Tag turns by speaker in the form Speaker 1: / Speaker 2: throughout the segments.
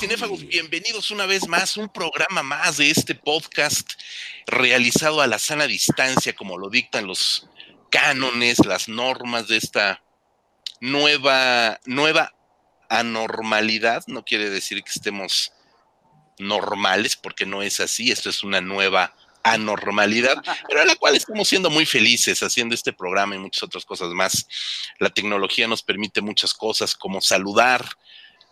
Speaker 1: cinéfagos, bienvenidos una vez más, un programa más de este podcast realizado a la sana distancia, como lo dictan los cánones, las normas de esta nueva, nueva anormalidad. No quiere decir que estemos normales, porque no es así, esto es una nueva anormalidad, pero a la cual estamos siendo muy felices haciendo este programa y muchas otras cosas más. La tecnología nos permite muchas cosas como saludar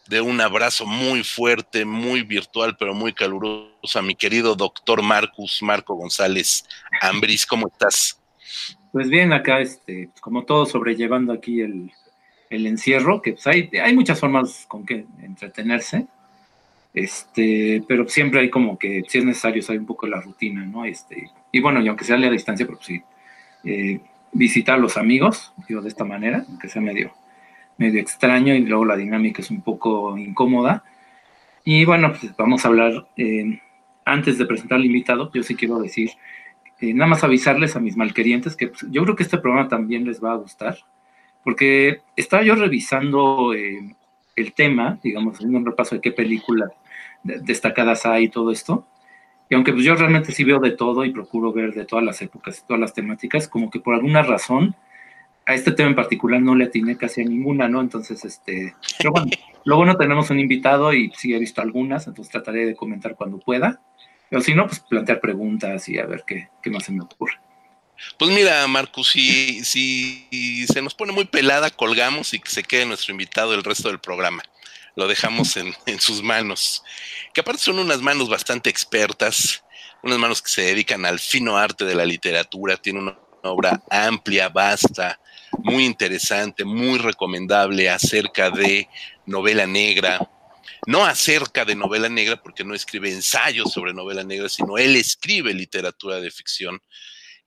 Speaker 1: de un abrazo muy fuerte, muy virtual, pero muy caluroso a mi querido doctor Marcus, Marco González Ambris. ¿Cómo estás?
Speaker 2: Pues bien, acá, este, como todo, sobrellevando aquí el, encierro, que pues hay, hay muchas formas con que entretenerse este, pero siempre hay como que, si es necesario, salir un poco la rutina, ¿no? Este, y bueno, y aunque sea a distancia, pero sí, eh, visitar a los amigos, digo, de esta manera, aunque sea medio, medio extraño y luego la dinámica es un poco incómoda. Y bueno, pues vamos a hablar, eh, antes de presentar al invitado, yo sí quiero decir, eh, nada más avisarles a mis malquerientes que pues, yo creo que este programa también les va a gustar, porque estaba yo revisando el tema, digamos, haciendo un repaso de qué películas destacadas hay y todo esto. Y aunque pues yo realmente sí veo de todo y procuro ver de todas las épocas y todas las temáticas, como que por alguna razón a este tema en particular no le atiné casi a ninguna, ¿no? Entonces, este, pero bueno, luego no tenemos un invitado y sí he visto algunas, entonces trataré de comentar cuando pueda. Pero si no, pues plantear preguntas y a ver qué, qué más se me ocurre.
Speaker 1: Pues mira, Marcus, si, si se nos pone muy pelada, colgamos y que se quede nuestro invitado el resto del programa. Lo dejamos en, en sus manos, que aparte son unas manos bastante expertas, unas manos que se dedican al fino arte de la literatura, tiene una obra amplia, vasta, muy interesante, muy recomendable acerca de novela negra, no acerca de novela negra, porque no escribe ensayos sobre novela negra, sino él escribe literatura de ficción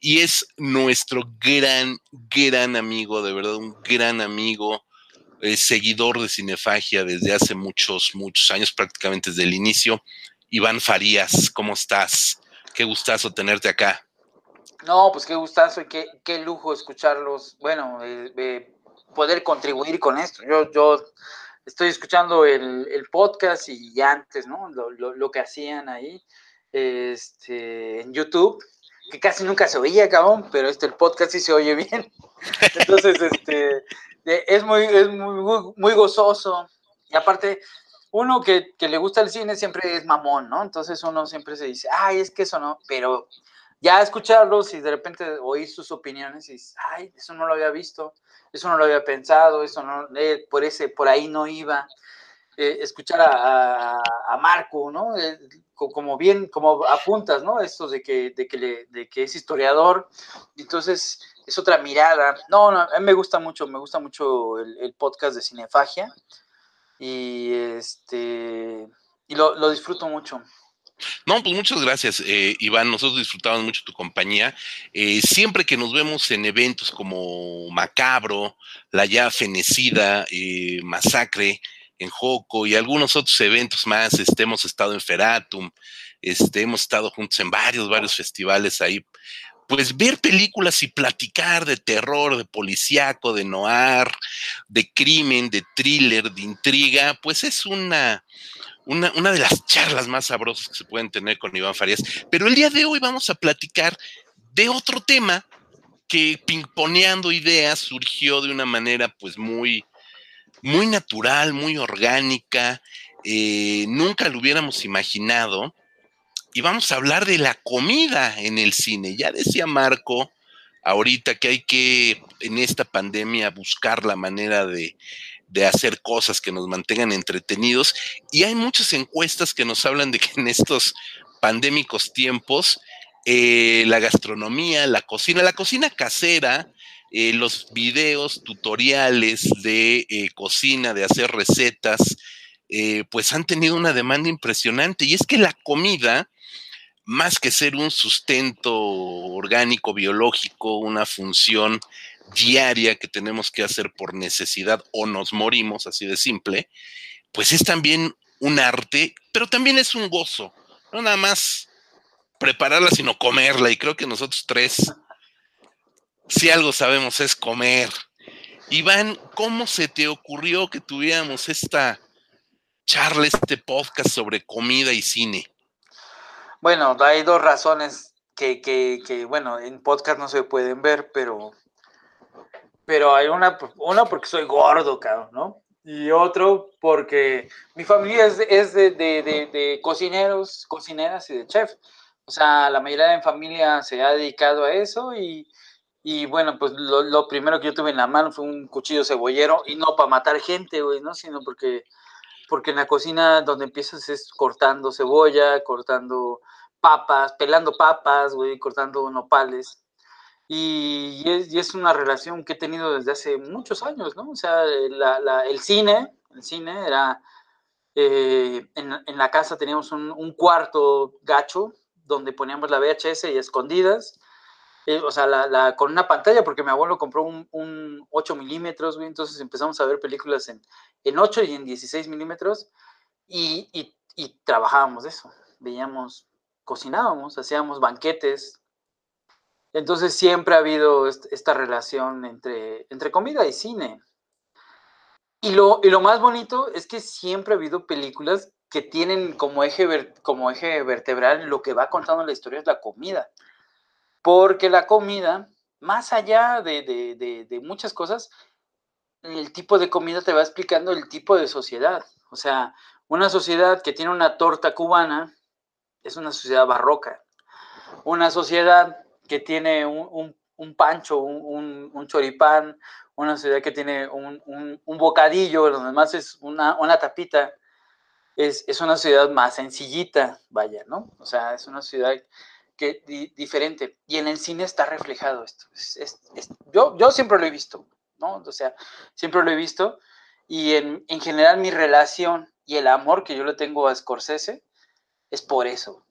Speaker 1: y es nuestro gran, gran amigo, de verdad, un gran amigo, eh, seguidor de Cinefagia desde hace muchos, muchos años, prácticamente desde el inicio. Iván Farías, ¿cómo estás? Qué gustazo tenerte acá.
Speaker 3: No, pues qué gustazo y qué, qué lujo escucharlos. Bueno, eh, poder contribuir con esto. Yo, yo estoy escuchando el, el podcast y antes, ¿no? Lo, lo, lo, que hacían ahí este, en YouTube que casi nunca se oía, cabrón, pero este, el podcast sí se oye bien. Entonces, este, es muy, es muy, muy gozoso. Y aparte, uno que, que, le gusta el cine siempre es mamón, ¿no? Entonces uno siempre se dice, ay, es que eso no, pero ya escucharlos y de repente oír sus opiniones y dices, ay, eso no lo había visto, eso no lo había pensado, eso no, eh, por ese, por ahí no iba. Eh, escuchar a, a, Marco, ¿no? Eh, como bien, como apuntas, ¿no? Esto de que, de que, de que es historiador, entonces es otra mirada. No, no, a me gusta mucho, me gusta mucho el, podcast de Cinefagia y este y lo, lo disfruto mucho.
Speaker 1: No, pues muchas gracias, eh, Iván. Nosotros disfrutamos mucho tu compañía. Eh, siempre que nos vemos en eventos como Macabro, La Ya Fenecida, eh, Masacre, en Joco y algunos otros eventos más. Este, hemos estado en Feratum, este, hemos estado juntos en varios, varios festivales ahí. Pues ver películas y platicar de terror, de policíaco, de noir, de crimen, de thriller, de intriga, pues es una, una, una de las charlas más sabrosas que se pueden tener con Iván Farías. Pero el día de hoy vamos a platicar de otro tema que pingponeando ideas surgió de una manera pues muy, muy natural, muy orgánica, eh, nunca lo hubiéramos imaginado. Y vamos a hablar de la comida en el cine. Ya decía Marco ahorita que hay que en esta pandemia buscar la manera de, de hacer cosas que nos mantengan entretenidos. Y hay muchas encuestas que nos hablan de que en estos pandémicos tiempos eh, la gastronomía, la cocina, la cocina casera, eh, los videos tutoriales de eh, cocina, de hacer recetas, pues han tenido una demanda impresionante. Y es que la comida, más que ser un sustento orgánico, biológico, una función diaria que tenemos que hacer por necesidad o nos morimos, así de simple, pues es también un arte, pero también es un gozo. No nada más prepararla, sino comerla. Y creo que nosotros tres si algo sabemos es comer. Iván, ¿cómo se te ocurrió que tuviéramos esta escucharle este podcast sobre comida y cine?
Speaker 3: Bueno, hay dos razones que, que, que, bueno, en podcast no se pueden ver, pero, pero hay una, una porque soy gordo, cabrón, ¿no? Y otro porque mi familia es, es de, de, de, de, cocineros, cocineras y de chef. O sea, la mayoría de mi familia se ha dedicado a eso y, y bueno, pues lo, lo, primero que yo tuve en la mano fue un cuchillo cebollero y no para matar gente, güey, ¿no? Sino porque, porque en la cocina donde empiezas es cortando cebolla, cortando papas, pelando papas, güey, cortando nopales. Y, y, es, y, es, una relación que he tenido desde hace muchos años, ¿no? O sea, la, la, el cine, el cine era, eh, en, en, la casa teníamos un, un, cuarto gacho donde poníamos la VHS y escondidas, eh, o sea, la, la, con una pantalla, porque mi abuelo compró un, un 8 milímetros, entonces empezamos a ver películas en, en 8 y en 16 milímetros y, y, y trabajábamos eso, veíamos cocinábamos, hacíamos banquetes. Entonces siempre ha habido esta relación entre, entre comida y cine. Y lo, y lo más bonito es que siempre ha habido películas que tienen como eje, como eje vertebral lo que va contando la historia es la comida. Porque la comida, más allá de, de, de, de muchas cosas, el tipo de comida te va explicando el tipo de sociedad. O sea, una sociedad que tiene una torta cubana es una sociedad barroca. Una sociedad que tiene un, un, pancho, un, un, choripán, una sociedad que tiene un, bocadillo, lo demás es una, una tapita, es, es, una sociedad más sencillita, vaya, ¿no? O sea, es una ciudad que, di, diferente. Y en el cine está reflejado esto. Es, es, yo, yo siempre lo he visto, ¿no? O sea, siempre lo he visto. Y en, en general mi relación y el amor que yo le tengo a Scorsese, es por eso.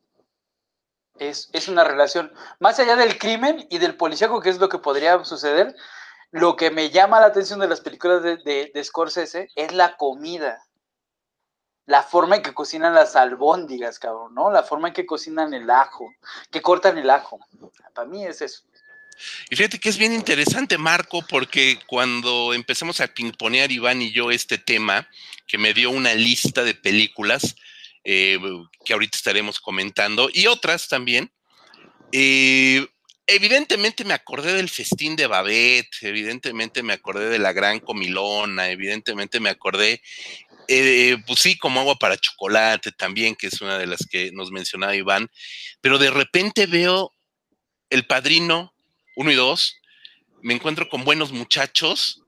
Speaker 3: Es, es, una relación, más allá del crimen y del policíaco, que es lo que podría suceder, lo que me llama la atención de las películas de, de, de Scorsese es la comida. La forma en que cocinan las albóndigas, cabrón, ¿no? La forma en que cocinan el ajo, que cortan el ajo. Para mí es eso.
Speaker 1: Y fíjate que es bien interesante, Marco, porque cuando empezamos a pimponear Iván y yo este tema, que me dio una lista de películas, eh, que ahorita estaremos comentando, y otras también. Eh, evidentemente me acordé del festín de Babette, evidentemente me acordé de la gran comilona, evidentemente me acordé, eh, pues sí, como agua para chocolate también, que es una de las que nos mencionaba Iván, pero de repente veo el padrino uno y dos, me encuentro con buenos muchachos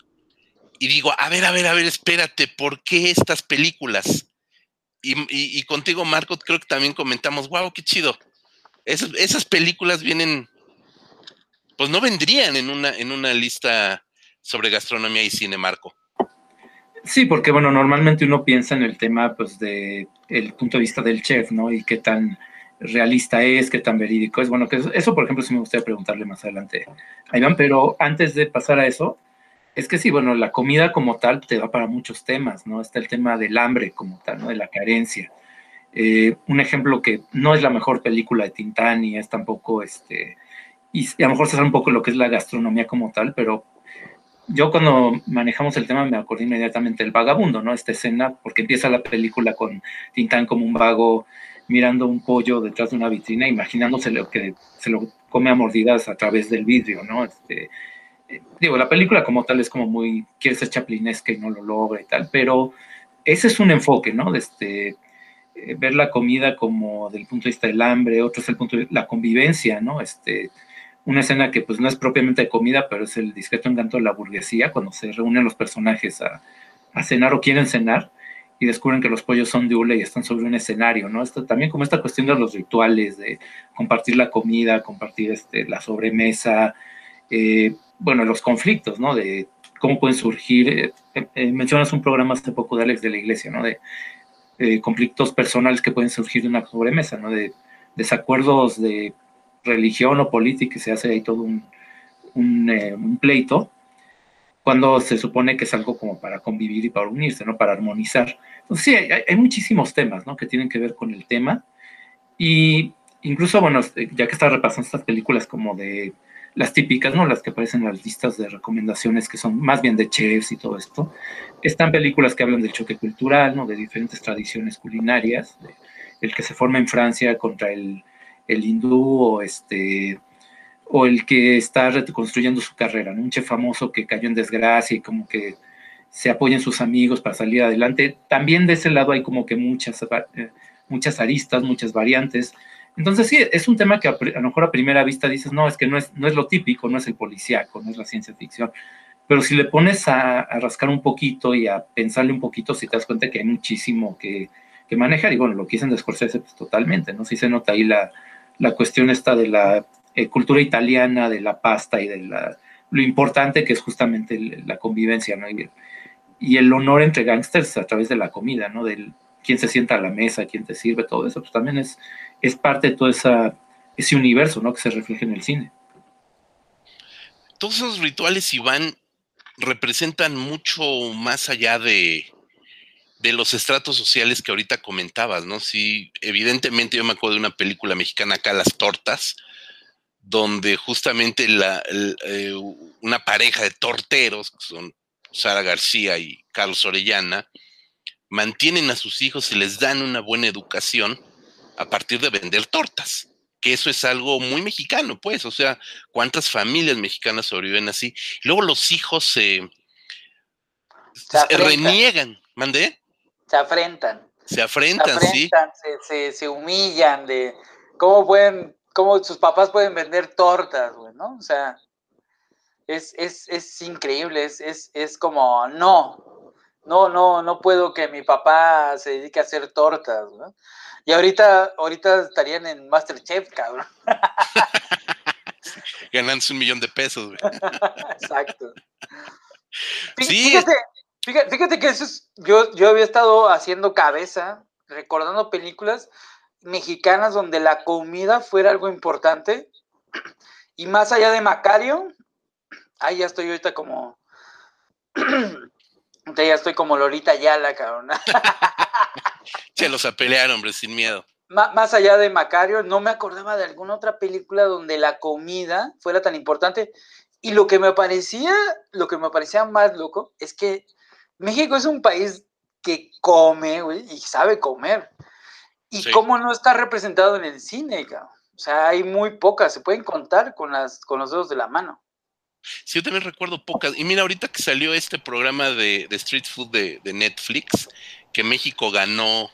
Speaker 1: y digo, a ver, a ver, a ver, espérate, ¿por qué estas películas? Y, contigo, Marco, creo que también comentamos, wow, qué chido. Esas, esas, películas vienen, pues no vendrían en una, en una lista sobre gastronomía y cine, Marco.
Speaker 2: Sí, porque bueno, normalmente uno piensa en el tema, pues, de el punto de vista del chef, ¿no? Y qué tan realista es, qué tan verídico es. Bueno, que eso, eso por ejemplo, sí me gustaría preguntarle más adelante a Iván, pero antes de pasar a eso, es que sí, bueno, la comida como tal te da para muchos temas, ¿no? Está el tema del hambre como tal, ¿no? De la carencia. Eh, un ejemplo que no es la mejor película de Tintán y es tampoco, este, y a lo mejor se sabe un poco lo que es la gastronomía como tal, pero yo cuando manejamos el tema me acordé inmediatamente del vagabundo, ¿no? Esta escena, porque empieza la película con Tintán como un vago mirando un pollo detrás de una vitrina, imaginándose lo que se lo come a mordidas a través del vidrio, ¿no? Este, digo, la película como tal es como muy, quiere ser chaplinesca y no lo logra y tal, pero ese es un enfoque, ¿no? Este, eh, ver la comida como del punto de vista del hambre, otro es el punto de la convivencia, ¿no? Este, una escena que pues no es propiamente de comida, pero es el discreto encanto de la burguesía, cuando se reúnen los personajes a, a cenar o quieren cenar y descubren que los pollos son de hule y están sobre un escenario, ¿no? Esto, también como esta cuestión de los rituales, de compartir la comida, compartir este, la sobremesa, eh, bueno, los conflictos, ¿no? De cómo pueden surgir. Eh, eh, mencionas un programa hace poco de Alex de la Iglesia, ¿no? De conflictos personales que pueden surgir de una sobremesa, ¿no? De desacuerdos de religión o política, que se hace ahí todo un, eh, un, pleito, cuando se supone que es algo como para convivir y para unirse, ¿no? Para armonizar. Entonces, sí, hay, hay muchísimos temas, ¿no? Que tienen que ver con el tema. Y incluso, bueno, ya que está repasando estas películas como de las típicas, ¿no? Las que aparecen en las listas de recomendaciones que son más bien de chefs y todo esto. Están películas que hablan del choque cultural, ¿no? De diferentes tradiciones culinarias, el que se forma en Francia contra el, el hindú o este o el que está reconstruyendo su carrera, ¿no? un chef famoso que cayó en desgracia y como que se apoya en sus amigos para salir adelante. También de ese lado hay como que muchas, eh, muchas aristas, muchas variantes. Entonces sí, es un tema que a, lo mejor a primera vista dices, no, es que no es, no es lo típico, no es el policíaco, no es la ciencia ficción. Pero si le pones a, rascar un poquito y a pensarle un poquito, si te das cuenta que hay muchísimo que, que manejar. Y bueno, lo que dicen de Scorsese, pues totalmente, ¿no? Sí se nota ahí la, la cuestión esta de la eh, cultura italiana, de la pasta y de la, lo importante que es justamente la convivencia, ¿no? Y, el honor entre gángsters a través de la comida, ¿no? Del quién se sienta a la mesa, quién te sirve, todo eso, pues también es, es parte de todo ese universo, ¿no? Que se refleja en el cine.
Speaker 1: Todos esos rituales, Iván, representan mucho más allá de, de los estratos sociales que ahorita comentabas, ¿no? Sí, evidentemente yo me acuerdo de una película mexicana acá, Las Tortas, donde justamente la, eh, una pareja de torteros, que son Sara García y Carlos Orellana, mantienen a sus hijos y les dan una buena educación a partir de vender tortas, que eso es algo muy mexicano, pues, o sea, cuántas familias mexicanas sobreviven así. Luego los hijos se, reniegan, ¿mandé?
Speaker 3: Se afrentan.
Speaker 1: Se afrentan, sí.
Speaker 3: Se, se humillan de cómo pueden cómo sus papás pueden vender tortas, güey, ¿no? O sea, es, es, es increíble, es, es, es, como, no, no, no, no puedo que mi papá se dedique a hacer tortas, ¿no? Y ahorita, ahorita estarían en Masterchef, cabrón.
Speaker 1: Ganándose un millón de pesos, güey.
Speaker 3: Exacto. Sí. Fíjate, fíjate, fíjate, que eso es, yo, yo había estado haciendo cabeza, recordando películas, mexicanas donde la comida fuera algo importante. Y más allá de Macario, ahí ya estoy ahorita como. ya estoy como Lolita Yala, cabrón.
Speaker 1: Se los a pelear, hombre, sin miedo.
Speaker 3: más allá de Macario, no me acordaba de alguna otra película donde la comida fuera tan importante. Y lo que me parecía, lo que me parecía más loco es que México es un país que come, y sabe comer. ¿Y cómo no está representado en el cine? O sea, hay muy pocas, se pueden contar con, las, con los dedos de la mano.
Speaker 1: Sí, yo también recuerdo pocas. Y mira, ahorita que salió este programa de, Street Food de, Netflix, que México ganó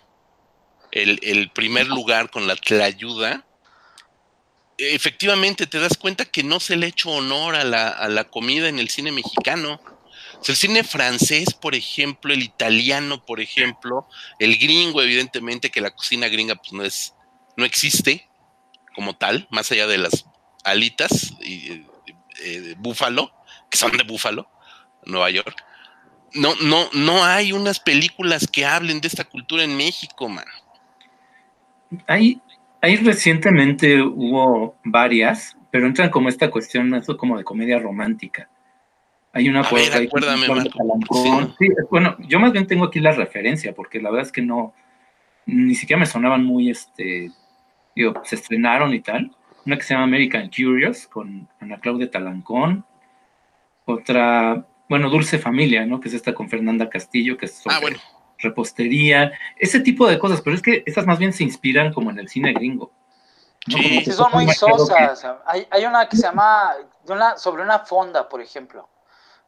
Speaker 1: el, primer lugar con la ayuda, efectivamente te das cuenta que no se le ha hecho honor a la, a la comida en el cine mexicano el cine francés, por ejemplo, el italiano, por ejemplo, el gringo, evidentemente, que la cocina gringa pues no es, no existe como tal, más allá de las alitas y, eh, búfalo, que son de búfalo, Nueva York. No, no, no hay unas películas que hablen de esta cultura en México, man.
Speaker 2: Ahí, ahí recientemente hubo varias, pero entran como esta cuestión, eso como de comedia romántica hay una bueno, yo más bien tengo aquí la referencia, porque la verdad es que no, ni siquiera me sonaban muy, este, digo, se estrenaron y tal. Una que se llama American Curious, con Ana Claudia Talancón. Otra, bueno, Dulce Familia, ¿no? Que es esta con Fernanda Castillo, que es
Speaker 1: ah,
Speaker 2: repostería, ese tipo de cosas, pero es que esas más bien se inspiran como en el cine gringo.
Speaker 3: Sí, son muy sosas. Hay, hay, una que se llama una, sobre una fonda, por ejemplo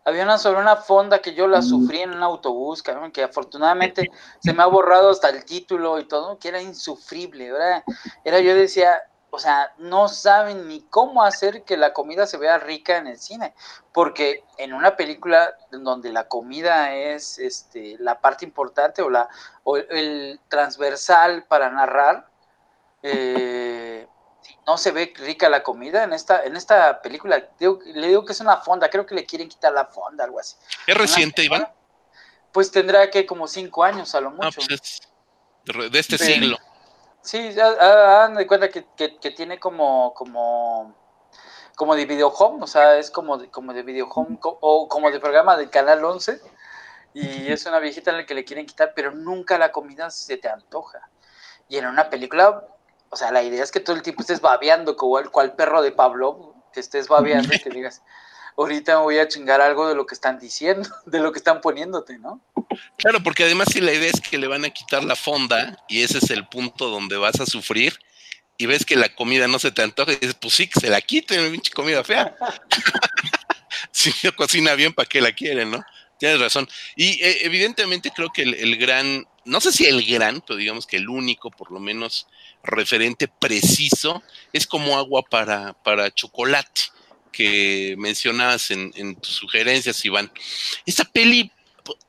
Speaker 3: había una sobre una fonda que yo la sufrí en un autobús, que afortunadamente se me ha borrado hasta el título y todo, que era insufrible. Era, era yo decía, o sea, no saben ni cómo hacer que la comida se vea rica en el cine, porque en una película donde la comida es este, la parte importante o, la, o el transversal para narrar, eh, no se ve rica la comida en esta, en esta película. le digo que es una fonda, creo que le quieren quitar la fonda, algo así.
Speaker 1: ¿Es reciente, Iván?
Speaker 3: Pues tendrá que como cinco años a lo ah, mucho.
Speaker 1: Pues de este siglo.
Speaker 3: Sí, hagan de cuenta que, tiene como, como, como de video home, o sea, es como de, como de video home o como de programa del Canal 11 y es una viejita en la que le quieren quitar, pero nunca la comida se te antoja. Y en una película o sea, la idea es que todo el tiempo estés babeando como el cual perro de Pablo. que estés babeando y que digas, ahorita me voy a chingar algo de lo que están diciendo, de lo que están poniéndote, ¿no?
Speaker 1: Claro, porque además si la idea es que le van a quitar la fonda y ese es el punto donde vas a sufrir y ves que la comida no se te antoja dices, pues sí, que se la quiten, pinche comida fea. si yo cocina bien, ¿para qué la quieren, no? Tienes razón. Y eh, evidentemente creo que el, gran, no sé si el gran, pero digamos que el único, por lo menos, referente preciso, es como agua para, para chocolate, que mencionabas en, tus sugerencias, Iván. Esta peli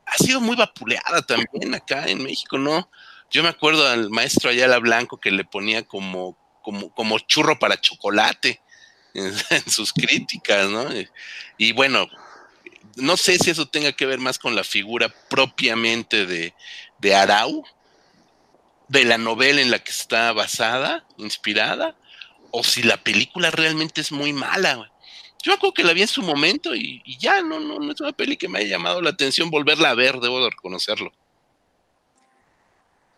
Speaker 1: ha sido muy vapuleada también acá en México, ¿no? Yo me acuerdo al maestro Ayala Blanco que le ponía como, como, como churro para chocolate en, sus críticas, ¿no? Y, bueno, no sé si eso tenga que ver más con la figura propiamente de, de Arau, de la novela en la que está basada, inspirada, o si la película realmente es muy mala. Yo creo que la vi en su momento y, ya no, no, no es una peli que me haya llamado la atención volverla a ver, debo de reconocerlo.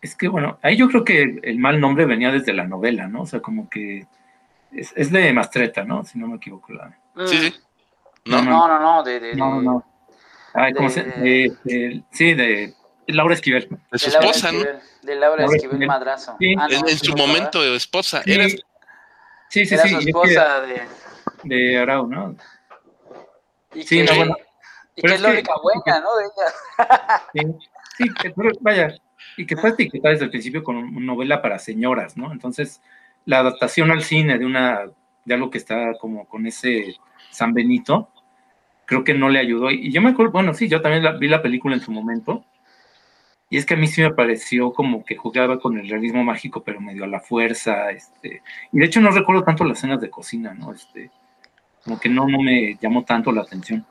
Speaker 2: Es que bueno, ahí yo creo que el mal nombre venía desde la novela, ¿no? O sea, como que es, de Mastreta, ¿no? Si no me equivoco. La...
Speaker 1: Sí, sí.
Speaker 3: No, no, no, no, de, de,
Speaker 2: no, no. Ay, ¿cómo se, de, sí, de Laura Esquivel.
Speaker 1: De su esposa, ¿no?
Speaker 3: De Laura Esquivel Madrazo.
Speaker 1: Sí. Ah, en, su momento, esposa.
Speaker 2: Sí, sí, sí.
Speaker 3: Era su esposa de
Speaker 2: de Arau, ¿no?
Speaker 3: Y sí, que, no, bueno. Y que es la única buena, ¿no? De ella.
Speaker 2: sí, sí pero vaya, y que fue etiquetada desde el principio con una novela para señoras, ¿no? Entonces, la adaptación al cine de una, de algo que está como con ese San Benito, creo que no le ayudó. Y yo me acuerdo, bueno, sí, yo también vi la película en su momento, y es que a mí sí me pareció como que jugaba con el realismo mágico, pero medio a la fuerza, este, y de hecho no recuerdo tanto las escenas de cocina, ¿no? Este, como que no, no me llamó tanto la atención.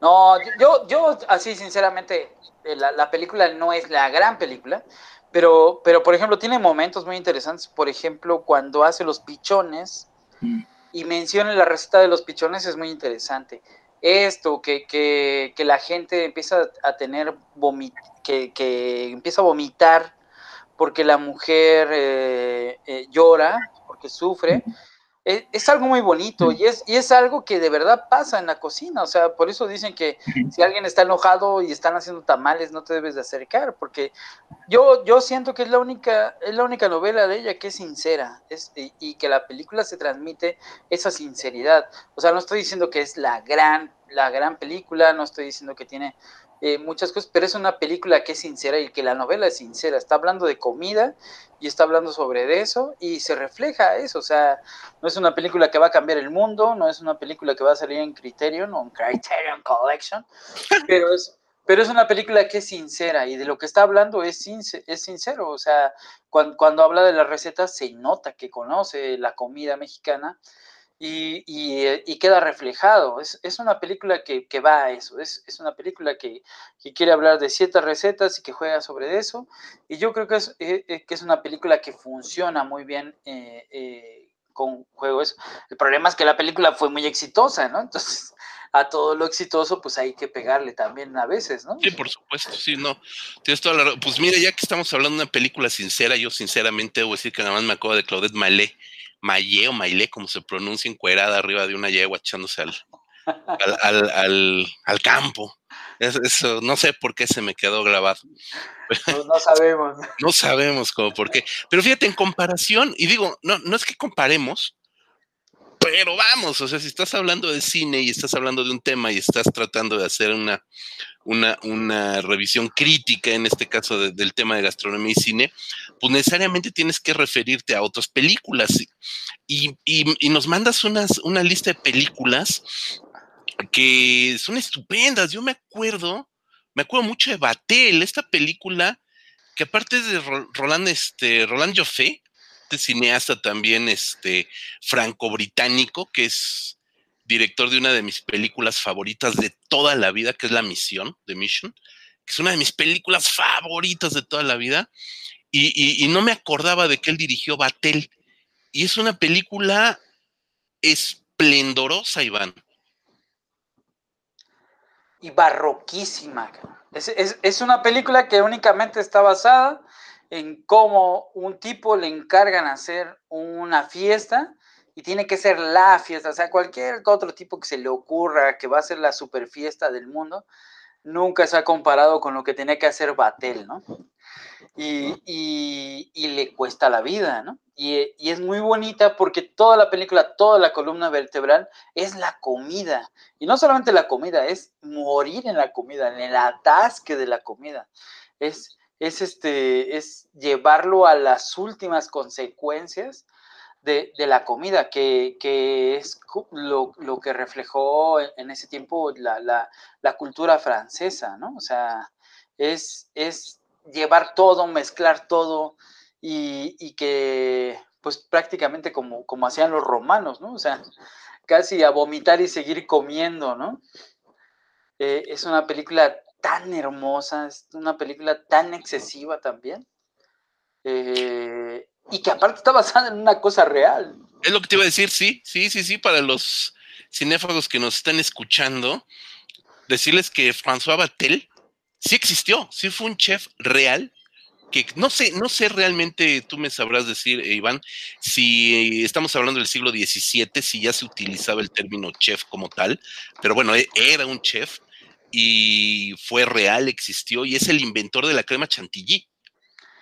Speaker 3: No, yo, yo así sinceramente, eh, la, la, película no es la gran película, pero, pero por ejemplo tiene momentos muy interesantes, por ejemplo cuando hace los pichones mm. y menciona la receta de los pichones es muy interesante. Esto, que, que, que la gente empieza a tener vomit, que, que empieza a vomitar porque la mujer eh, eh, llora, porque sufre. Es, algo muy bonito y es, y es algo que de verdad pasa en la cocina. O sea, por eso dicen que si alguien está enojado y están haciendo tamales, no te debes de acercar, porque yo, yo siento que es la única, es la única novela de ella que es sincera es, y, y, que la película se transmite esa sinceridad. O sea, no estoy diciendo que es la gran, la gran película, no estoy diciendo que tiene eh, muchas cosas, pero es una película que es sincera y que la novela es sincera. Está hablando de comida y está hablando sobre eso y se refleja eso. O sea, no es una película que va a cambiar el mundo, no es una película que va a salir en Criterion o en Criterion Collection, pero es, pero es una película que es sincera y de lo que está hablando es, es sincero. O sea, cuando, cuando habla de las recetas se nota que conoce la comida mexicana y, eh, y, queda reflejado. Es, es una película que, que, va a eso, es, es una película que, que, quiere hablar de ciertas recetas y que juega sobre eso. Y yo creo que es, eh, eh, que es una película que funciona muy bien eh, con juegos. El problema es que la película fue muy exitosa, ¿no? Entonces, a todo lo exitoso, pues hay que pegarle también a veces, ¿no?
Speaker 1: Sí, por supuesto, sí, no. Tienes toda la... Pues mira, ya que estamos hablando de una película sincera, yo sinceramente debo decir que nada más me acuerdo de Claudette Malé Maye o Maile, como se pronuncia, encuerada arriba de una yegua echándose al, al, al, al, campo. Eso, no sé por qué se me quedó grabado.
Speaker 3: No, no sabemos.
Speaker 1: no sabemos cómo por qué. Pero fíjate, en comparación, y digo, no, no es que comparemos, pero vamos, o sea, si estás hablando de cine y estás hablando de un tema y estás tratando de hacer una, una, una revisión crítica, en este caso del tema de gastronomía y cine, pues necesariamente tienes que referirte a otras películas. Y, y, nos mandas unas, una lista de películas que son estupendas. Yo me acuerdo, me acuerdo mucho de Batel, esta película que aparte es de Roland, este, Roland Joffé, cineasta también este, franco-británico, que es director de una de mis películas favoritas de toda la vida, que es La Misión, The Mission, que es una de mis películas favoritas de toda la vida, y, y no me acordaba de que él dirigió Batel, y es una película esplendorosa, Iván.
Speaker 3: Y barroquísima. Es, es, es, una película que únicamente está basada en cómo un tipo le encargan hacer una fiesta y tiene que ser la fiesta, o sea, cualquier otro tipo que se le ocurra que va a ser la super fiesta del mundo, nunca se ha comparado con lo que tenía que hacer Batel, ¿no? Y, le cuesta la vida, ¿no? Y, y, es muy bonita porque toda la película, toda la columna vertebral es la comida. Y no solamente la comida, es morir en la comida, en el atasque de la comida. Es, es, este, es llevarlo a las últimas consecuencias de, la comida, que, es lo, que reflejó en ese tiempo la, cultura francesa, ¿no? O sea, es, es llevar todo, mezclar todo y, que, pues prácticamente como, como hacían los romanos, ¿no? O sea, casi a vomitar y seguir comiendo, ¿no? Eh, es una película tan hermosa, es una película tan excesiva también. Eh, y que aparte está basada en una cosa real.
Speaker 1: Es lo que te iba a decir, sí, sí, sí, sí, para los cinéfagos que nos están escuchando, decirles que François Batel sí existió, sí fue un chef real, que no sé, no sé realmente, tú me sabrás decir, eh, Iván, si estamos hablando del siglo XVII, si ya se utilizaba el término chef como tal, pero bueno, e, era un chef y fue real, existió, y es el inventor de la crema chantilly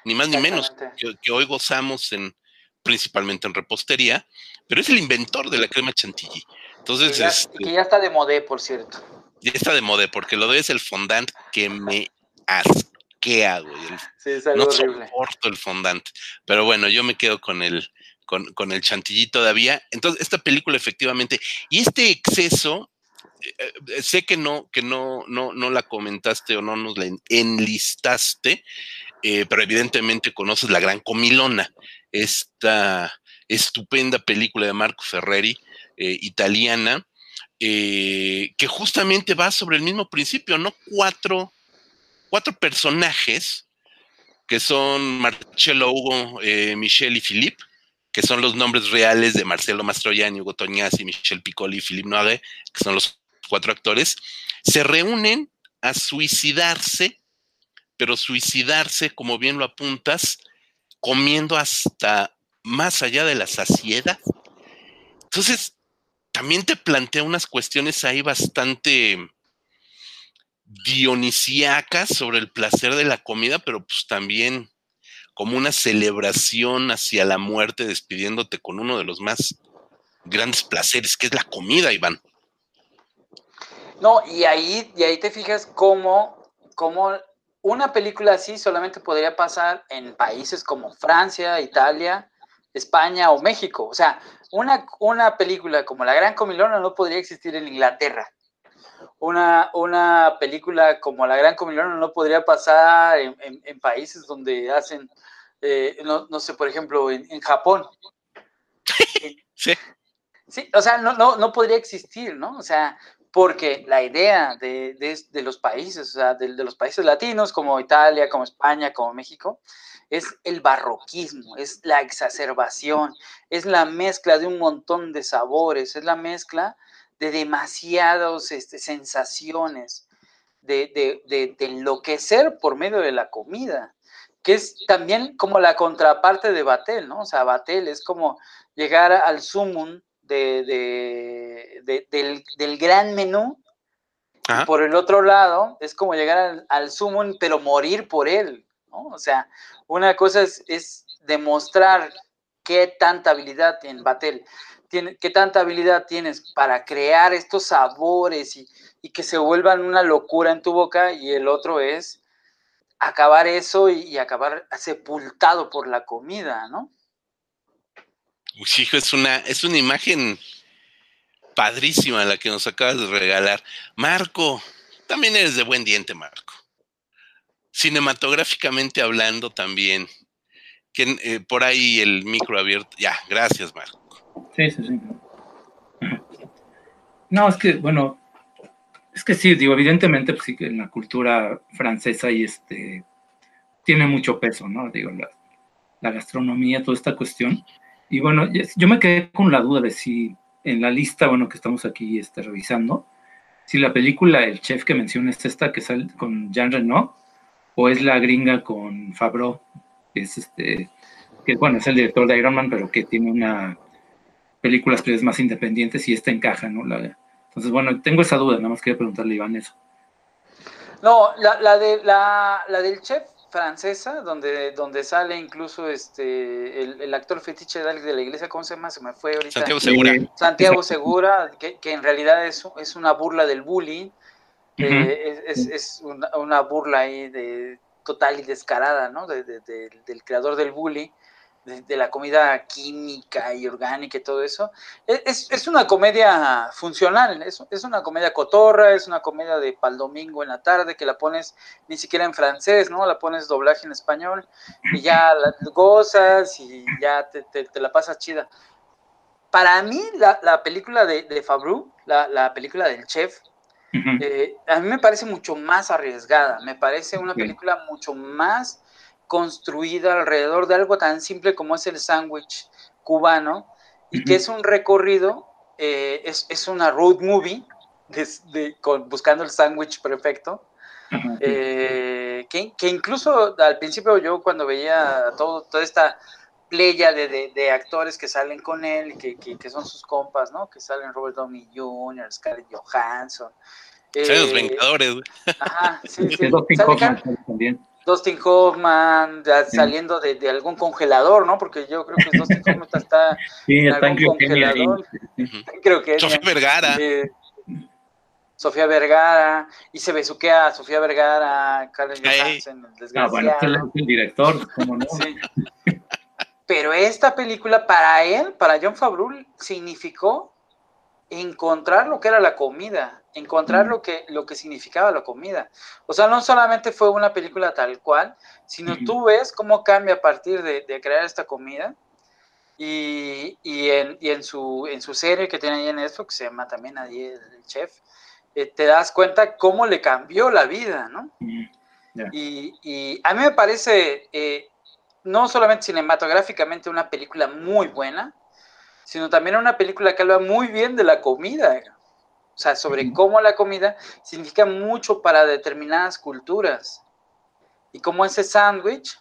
Speaker 1: ni más ni menos, que, hoy gozamos en principalmente en repostería, pero es el inventor de la crema chantilly. Entonces,
Speaker 3: que ya,
Speaker 1: este
Speaker 3: que ya está de modé, por cierto.
Speaker 1: Ya está de modé, porque lo de es el fondant que me asquea, güey.
Speaker 3: sí, es algo
Speaker 1: no
Speaker 3: horrible.
Speaker 1: soporto el fondant. Pero bueno, yo me quedo con el, con, con el chantilly todavía. Entonces, esta película efectivamente, y este exceso, eh, eh, sé que no, que no, no, no la comentaste o no nos la enlistaste, eh, pero evidentemente conoces La Gran Comilona, esta estupenda película de Marco Ferreri, italiana, que justamente va sobre el mismo principio, ¿no? Cuatro, cuatro personajes que son Marcello Hugo, Michelle y Philippe, que son los nombres reales de Marcelo Mastroianni, Hugo Tognazzi, Michel Piccoli y Philippe Noiré, que son los cuatro actores, se reúnen a suicidarse pero suicidarse, como bien lo apuntas, comiendo hasta más allá de la saciedad. Entonces, también te plantea unas cuestiones ahí bastante dionisíacas sobre el placer de la comida, pero pues también como una celebración hacia la muerte, despidiéndote con uno de los más grandes placeres, que es la comida, Iván.
Speaker 3: No, y ahí, y ahí te fijas cómo, cómo una película así solamente podría pasar en países como Francia, Italia, España o México. O sea, una, una película como La Gran Comilona no podría existir en Inglaterra. Una, una película como La Gran Comilona no podría pasar en, países donde hacen, eh, no, sé, por ejemplo, en, Japón.
Speaker 1: Sí.
Speaker 3: Sí, o sea, no, no, no podría existir, ¿no? O sea, porque la idea de, los países, o sea, de, los países latinos como Italia, como España, como México, es el barroquismo, es la exacerbación, es la mezcla de un montón de sabores, es la mezcla de demasiadas este, sensaciones, de, de, enloquecer por medio de la comida, que es también como la contraparte de Batel, ¿no? O sea, Batel es como llegar al sumum de, del, gran menú. por el otro lado, es como llegar al, al pero morir por él, ¿no? O sea, una cosa es, demostrar qué tanta habilidad en Batel, tiene, qué tanta habilidad tienes para crear estos sabores y, que se vuelvan una locura en tu boca, y el otro es acabar eso y, acabar sepultado por la comida, ¿no?
Speaker 1: hijo, es una, es una imagen padrísima la que nos acabas de regalar. Marco, también eres de buen diente, Marco. Cinematográficamente hablando también. Que, eh, por ahí el micro abierto. Ya, gracias, Marco.
Speaker 2: Sí, sí, sí. No, es que, bueno, es que sí, digo, evidentemente, pues sí que en la cultura francesa y este tiene mucho peso, ¿no? Digo, la, gastronomía, toda esta cuestión. Y bueno, yo me quedé con la duda de si en la lista, bueno, que estamos aquí este, revisando, si la película El Chef que mencionas es esta que sale con Jean Reno o es la gringa con Favreau, que es este, que bueno, es el director de Iron Man, pero que tiene una, películas pues, más independientes y esta encaja, ¿no? entonces, bueno, tengo esa duda, nada más quería preguntarle a Iván eso.
Speaker 3: No, la, de, la, del chef francesa, donde, donde sale incluso este el, actor fetiche de la iglesia, ¿cómo se llama? Se me fue ahorita.
Speaker 1: Santiago Segura.
Speaker 3: Santiago Segura, que, en realidad es, es una burla del bullying, eh, es, una, burla ahí de total y descarada, ¿no? del creador del bullying de, la comida química y orgánica y todo eso, e, es, una comedia funcional, es, es, una comedia cotorra, es una comedia de pal domingo en la tarde que la pones ni siquiera en francés, ¿no? La pones doblaje en español y ya la gozas y ya te, la pasas chida. Para mí, la, película de, de Fabru, la, película del chef, eh, a mí me parece mucho más arriesgada, me parece una película mucho más construida alrededor de algo tan simple como es el sándwich cubano y que es un recorrido, eh, es, una road movie buscando el sándwich perfecto. Eh, que, incluso al principio yo cuando veía todo, toda esta playa de, actores que salen con él, que, que, son sus compas, ¿no? Que salen Robert Downey Jr., Scarlett Johansson.
Speaker 1: los eh, Vengadores.
Speaker 3: Ajá, sí, sí. también. Dustin Hoffman saliendo de, algún congelador, ¿no? Porque yo creo que Dustin Hoffman está en algún congelador. Creo que
Speaker 1: Sofía Vergara.
Speaker 3: Eh, Sofía Vergara, y se besuquea a Sofía Vergara, Carlos Johansson,
Speaker 2: el Ah, bueno, es el director, ¿cómo no? Sí.
Speaker 3: Pero esta película para él, para John Favreau, significó encontrar lo que era la comida, encontrar lo que, lo que significaba la comida. O sea, no solamente fue una película tal cual, sino tú ves cómo cambia a partir de, crear esta comida. Y, en, su, en su serie que tiene ahí en esto, que se llama también ahí el, chef, eh, te das cuenta cómo le cambió la vida, ¿no? Y, a mí me parece, eh, no solamente cinematográficamente, una película muy buena, sino también una película que habla muy bien de la comida, o sea, sobre cómo la comida significa mucho para determinadas culturas. Y cómo ese sándwich,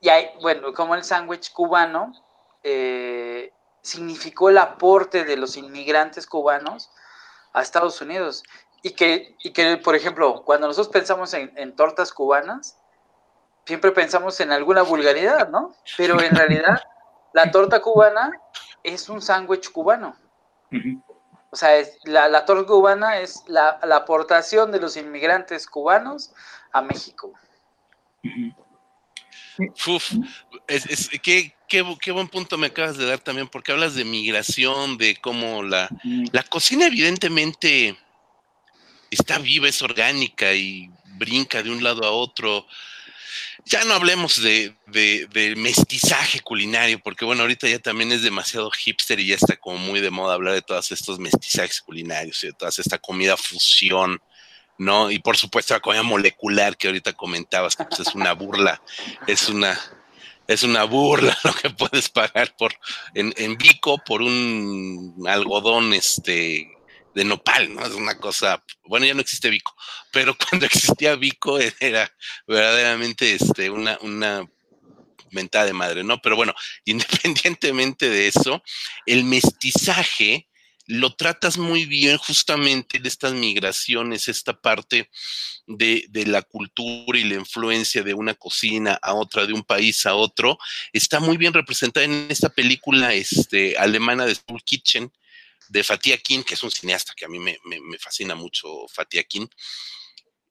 Speaker 3: y hay, bueno, como el sándwich cubano eh, significó el aporte de los inmigrantes cubanos a Estados Unidos. Y que, y que por ejemplo, cuando nosotros pensamos en, en tortas cubanas, siempre pensamos en alguna vulgaridad, ¿no? Pero en realidad la torta cubana es un sándwich cubano. O sea, la, torta cubana es la, aportación de los inmigrantes cubanos a México.
Speaker 1: Uf, es, qué, buen punto me acabas de dar también, porque hablas de migración, de cómo la, la cocina evidentemente está viva, es orgánica y brinca de un lado a otro. Ya no hablemos de, mestizaje culinario, porque bueno, ahorita ya también es demasiado hipster y ya está como muy de moda hablar de todos estos mestizajes culinarios y de toda esta comida fusión, ¿no? Y por supuesto la comida molecular que ahorita comentabas, que pues es una burla, es una, es una burla lo que puedes pagar por en, en Vico por un algodón este de nopal, ¿no? Es una cosa, bueno, ya no existe Vico, pero cuando existía Vico era verdaderamente este, una, una mentada de madre, ¿no? Pero bueno, independientemente de eso, el mestizaje lo tratas muy bien justamente de estas migraciones, esta parte de, de, la cultura y la influencia de una cocina a otra, de un país a otro, está muy bien representada en esta película este, alemana de Soul Kitchen, de Fatih Akin, que es un cineasta que a mí me, fascina mucho, Fatih Akin.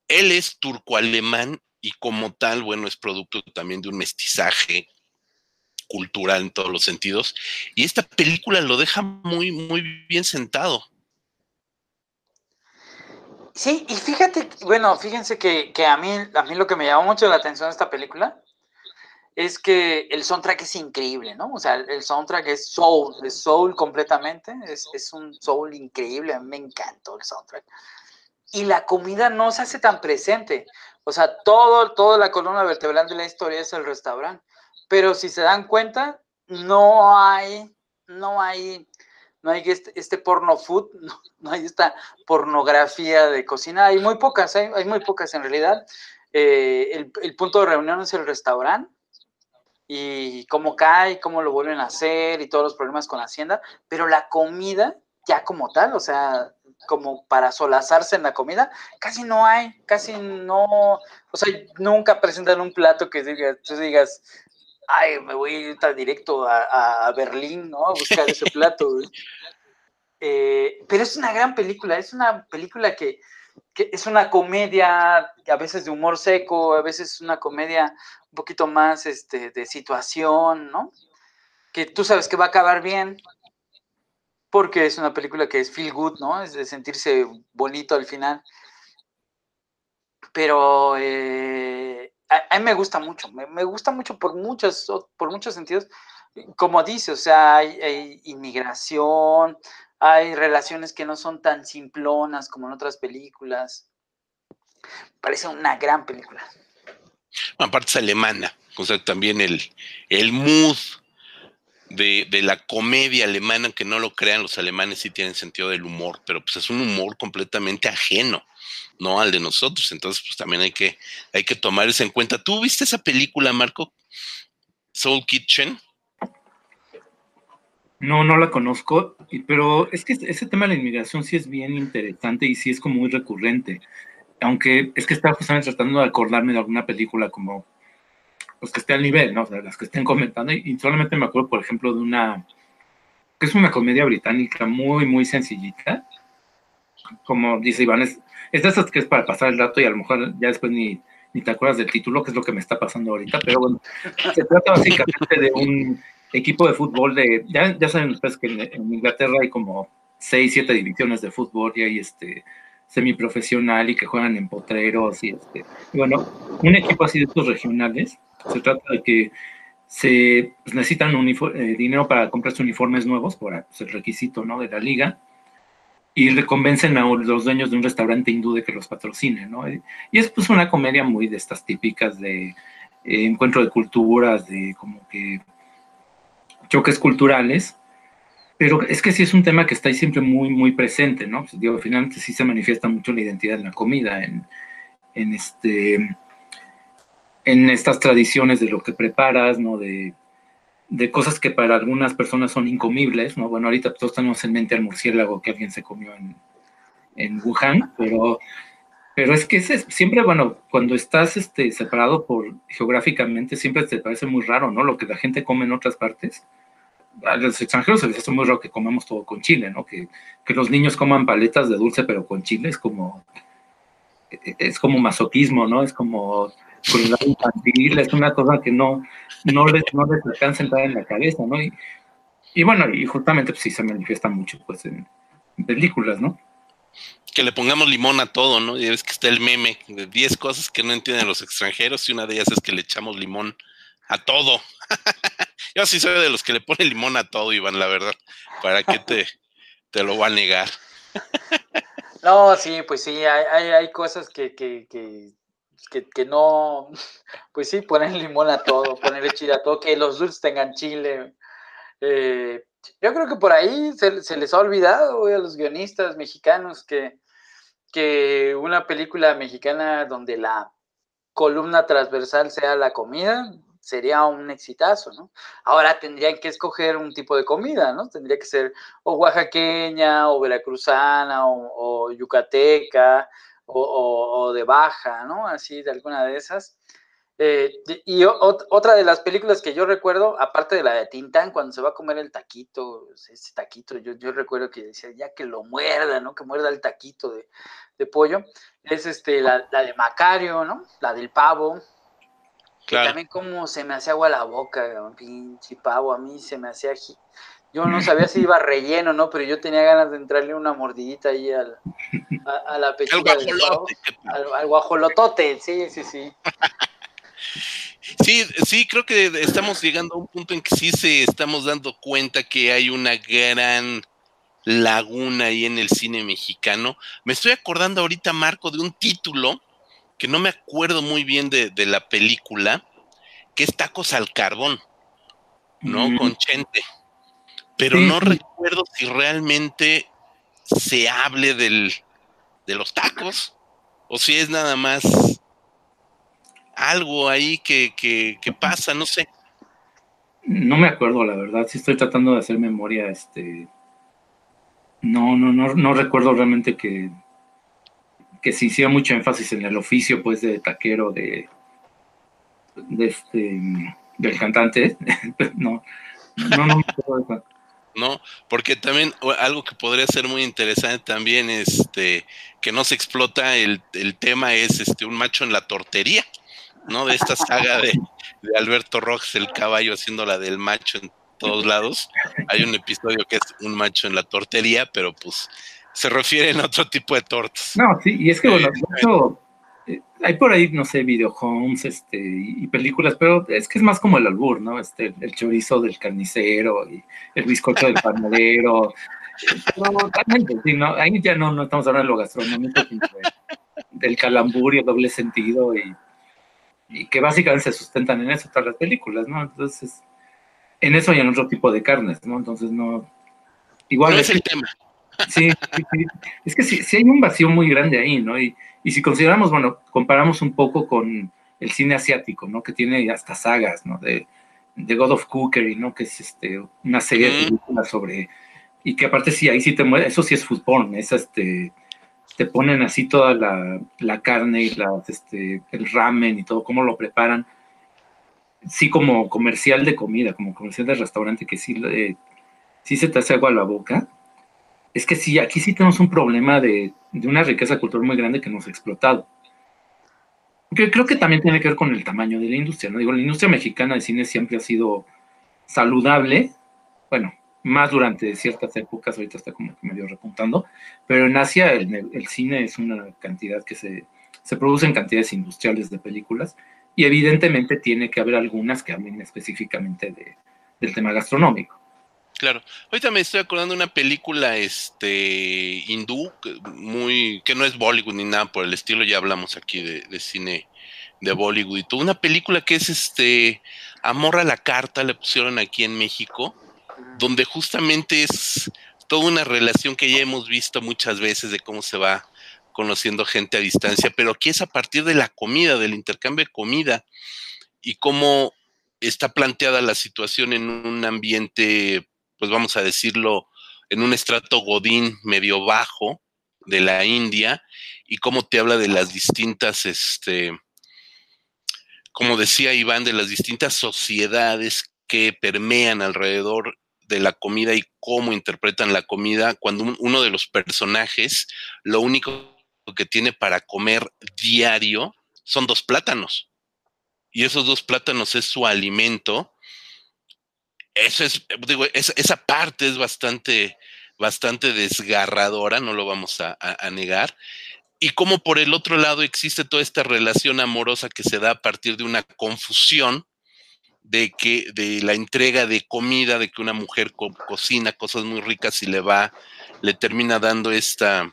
Speaker 1: Él es turco-alemán y como tal, bueno, es producto también de un mestizaje cultural en todos los sentidos. Y esta película lo deja muy, muy bien sentado.
Speaker 3: Sí, y fíjate, bueno, fíjense que, a, mí, a mí lo que me llamó mucho la atención de esta película es que el soundtrack es increíble, ¿no? O sea, el soundtrack es soul, es soul completamente, es, un soul increíble, a mí me encantó el soundtrack. Y la comida no se hace tan presente, o sea, todo, toda la columna vertebral de la historia es el restaurante, pero si se dan cuenta, no hay, no hay, no hay este, este porno food, no, hay esta pornografía de cocina, hay muy pocas, hay, muy pocas en realidad. Eh, el, el punto de reunión es el restaurante, y cómo cae, cómo lo vuelven a hacer y todos los problemas con la hacienda, pero la comida ya como tal, o sea, como para solazarse en la comida, casi no hay, casi no, o sea, nunca presentan un plato que diga, tú digas, ay, me voy a ir directo a, Berlín, ¿no? A buscar ese plato. Eh, pero es una gran película, es una película que, que, es una comedia, a veces de humor seco, a veces una comedia un poquito más este, de situación, ¿no? Que tú sabes que va a acabar bien, porque es una película que es feel good, ¿no? Es de sentirse bonito al final. Pero eh, a, mí me gusta mucho, me, gusta mucho por muchos, por muchos sentidos. Como dice, o sea, hay, inmigración, hay relaciones que no son tan simplonas como en otras películas. Parece una gran película.
Speaker 1: Aparte es alemana, o sea, también el, el mood de, la comedia alemana, que no lo crean, los alemanes sí tienen sentido del humor, pero pues es un humor completamente ajeno, ¿no? Al de nosotros. Entonces, pues también hay que, hay que tomar eso en cuenta. ¿Tú viste esa película, Marco? Soul Kitchen.
Speaker 2: No, no la conozco, pero es que ese tema de la inmigración sí es bien interesante y sí es como muy recurrente. Aunque es que estaba justamente tratando de acordarme de alguna película como pues que esté al nivel, ¿no? O sea, las que estén comentando. Y, solamente me acuerdo, por ejemplo, de una, que es una comedia británica muy, muy sencillita. Como dice Iván, es, es de esas que es para pasar el rato y a lo mejor ya después ni, ni te acuerdas del título, que es lo que me está pasando ahorita. Pero bueno, se trata básicamente de un equipo de fútbol de, ya, ya saben ustedes que en, Inglaterra hay como seis, siete divisiones de fútbol y hay este semiprofesional y que juegan en potreros y este, bueno, un equipo así de estos regionales se trata de que se pues, necesitan eh, dinero para comprarse uniformes nuevos, por pues, el requisito ¿no? de la liga, y le convencen a los dueños de un restaurante hindú de que los patrocine. ¿no? Y es pues una comedia muy de estas típicas de eh, encuentro de culturas, de como que choques culturales, pero es que sí es un tema que está ahí siempre muy, muy presente, ¿no? Pues, digo, finalmente sí se manifiesta mucho la identidad en la comida, en, en este en estas tradiciones de lo que preparas, ¿no? De, cosas que para algunas personas son incomibles, ¿no? Bueno, ahorita todos tenemos en mente al murciélago que alguien se comió en, en Wuhan, pero, pero es que siempre, bueno, cuando estás este, separado por geográficamente, siempre te parece muy raro, ¿no? Lo que la gente come en otras partes. A los extranjeros se les hace muy raro que comamos todo con chile, ¿no? Que, que los niños coman paletas de dulce pero con chile es como, es como masoquismo, ¿no? Es como crueldad infantil, es una cosa que no, no, les, no les alcanza a entrar en la cabeza, ¿no? Y, y bueno, y justamente pues sí se manifiesta mucho pues en, películas, ¿no?
Speaker 1: Que le pongamos limón a todo, ¿no? Y ves que está el meme de 10 cosas que no entienden los extranjeros y una de ellas es que le echamos limón a todo. Yo sí soy de los que le ponen limón a todo, Iván, la verdad. ¿Para qué te, te lo va a negar?
Speaker 3: No, sí, pues sí, hay, hay, cosas que, que, que que, no, pues sí, ponen limón a todo, ponerle chile a todo, que los dulces tengan chile. Eh, yo creo que por ahí se, les ha olvidado a los guionistas mexicanos que, que una película mexicana donde la columna transversal sea la comida sería un exitazo, ¿no? Ahora tendrían que escoger un tipo de comida, ¿no? Tendría que ser o oaxaqueña, o veracruzana, o, o yucateca, o, de baja, ¿no? Así de alguna de esas. Eh, y otra de las películas que yo recuerdo, aparte de la de Tintán, cuando se va a comer el taquito, ese taquito, yo, yo recuerdo que decía, ya que lo muerda, ¿no? Que muerda el taquito de, pollo, es este, la, de Macario, ¿no? La del pavo. Claro. también como se me hacía agua la boca, pinche pavo, a mí se me hacía yo no sabía si iba relleno, ¿no? Pero yo tenía ganas de entrarle una mordidita ahí al, a, la pechita del al, guajolotote, sí, sí, sí.
Speaker 1: Sí, sí, creo que estamos llegando a un punto en que sí se estamos dando cuenta que hay una gran laguna ahí en el cine mexicano. Me estoy acordando ahorita, Marco, de un título que no me acuerdo muy bien de, la película, que es Tacos al Carbón, ¿no? Mm. Con Chente pero no recuerdo si realmente se hable del, de los tacos o si es nada más algo ahí que, que, pasa, no sé.
Speaker 2: No me acuerdo, la verdad. Si estoy tratando de hacer memoria, este. No, no, no, no recuerdo realmente que, que se hiciera mucho énfasis en el oficio, pues, de taquero de, de este, del cantante. no, no, no me acuerdo
Speaker 1: ¿no? Porque también algo que podría ser muy interesante también, este, que no se explota el, el tema es este un macho en la tortería, ¿no? De esta saga de, de Alberto Rojas, el caballo haciendo la del macho en todos lados. Hay un episodio que es un macho en la tortería, pero pues se refiere a otro tipo de tortas.
Speaker 2: No, sí, y es que bueno, eh, eh, hay por ahí, no sé, videohomes este, y, películas, pero es que es más como el albur, ¿no? Este, el chorizo del carnicero y el bizcocho del panadero. realmente, sí, ¿no? Ahí ya no, no estamos hablando de lo gastronómico, sino del calambur y el doble sentido y, y, que básicamente se sustentan en eso todas las películas, ¿no? Entonces, en eso y en otro tipo de carnes, ¿no? Entonces, no.
Speaker 1: Igual. No es, el tema.
Speaker 2: Sí, es que sí, sí, hay un vacío muy grande ahí, ¿no? Y, y si consideramos, bueno, comparamos un poco con el cine asiático, ¿no? Que tiene hasta sagas, ¿no? De, de God of Cookery, ¿no? Que es este, una serie de películas sobre... Y que aparte sí, ahí sí te muere, eso sí es fútbol, es este... Te ponen así toda la, la carne y las, este, el ramen y todo, cómo lo preparan. Sí como comercial de comida, como comercial de restaurante, que sí, sí se te hace agua a la boca es que sí, aquí sí tenemos un problema de, una riqueza cultural muy grande que nos ha explotado. Que creo que también tiene que ver con el tamaño de la industria, ¿no? Digo, la industria mexicana de cine siempre ha sido saludable, bueno, más durante ciertas épocas, ahorita está como que medio repuntando, pero en Asia el, cine es una cantidad que se, se produce en cantidades industriales de películas y evidentemente tiene que haber algunas que hablen específicamente del tema gastronómico.
Speaker 1: Claro. Ahorita me estoy acordando de una película este hindú, muy, que no es Bollywood ni nada por el estilo, ya hablamos aquí de, cine de Bollywood y todo. Una película que es este Amor a la Carta, le pusieron aquí en México, donde justamente es toda una relación que ya hemos visto muchas veces de cómo se va conociendo gente a distancia, pero aquí es a partir de la comida, del intercambio de comida y cómo está planteada la situación en un ambiente pues vamos a decirlo, en un estrato godín medio bajo de la India y cómo te habla de las distintas, este, como decía Iván, de las distintas sociedades que permean alrededor de la comida y cómo interpretan la comida cuando uno de los personajes lo único que tiene para comer diario son dos plátanos. Y esos dos plátanos es su alimento eso es, digo, esa parte es bastante, bastante desgarradora, no lo vamos a, negar. Y como por el otro lado existe toda esta relación amorosa que se da a partir de una confusión de que de la entrega de comida, de que una mujer cocina cosas muy ricas y le va, le termina dando esta,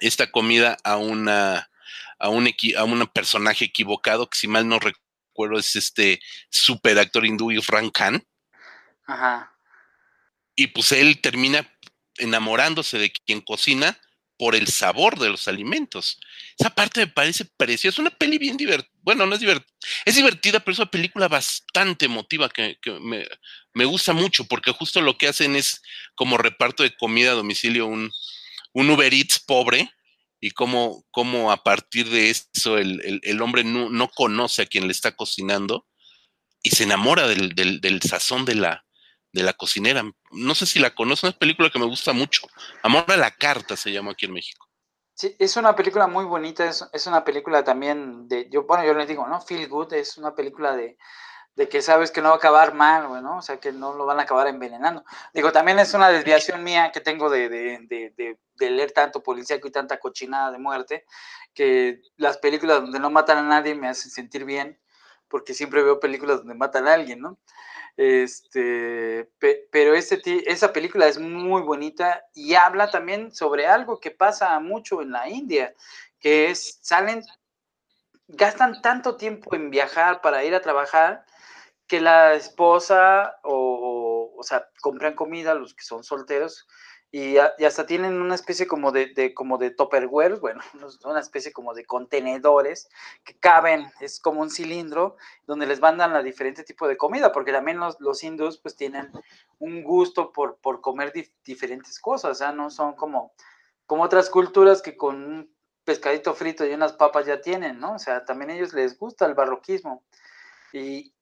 Speaker 1: esta comida a una a un, a un personaje equivocado, que si mal no recuerdo es este super actor hindú Frank Khan, Ajá. Y pues él termina enamorándose de quien cocina por el sabor de los alimentos. Esa parte me parece preciosa. Es una peli bien divertida. Bueno, no es divertida. Es divertida, pero es una película bastante emotiva que, me, gusta mucho porque justo lo que hacen es como reparto de comida a domicilio un, un Uber Eats pobre y cómo, cómo a partir de eso el, hombre no, no, conoce a quien le está cocinando y se enamora del, del sazón de la, de la cocinera. No sé si la conoces, una película que me gusta mucho. Amor a la carta se llama aquí en México.
Speaker 3: Sí, es una película muy bonita, es, una película también de, yo, bueno, yo les digo, ¿no? Feel Good es una película de, que sabes que no va a acabar mal, ¿no? O sea, que no lo van a acabar envenenando. Digo, también es una desviación mía que tengo de, de, de leer tanto policíaco y tanta cochinada de muerte, que las películas donde no matan a nadie me hacen sentir bien, porque siempre veo películas donde matan a alguien, ¿no? Este, pero esa película es muy bonita y habla también sobre algo que pasa mucho en la India, que es, salen, gastan tanto tiempo en viajar para ir a trabajar que la esposa o, o sea, compran comida, los que son solteros, y, hasta tienen una especie como de, de, como de topperware, bueno, una especie como de contenedores que caben, es como un cilindro donde les mandan a diferente tipo de comida, porque también los, los hindús pues tienen un gusto por, por comer diferentes cosas, o sea, no son como, como otras culturas que con un pescadito frito y unas papas ya tienen, ¿no? O sea, también a ellos les gusta el barroquismo. Y,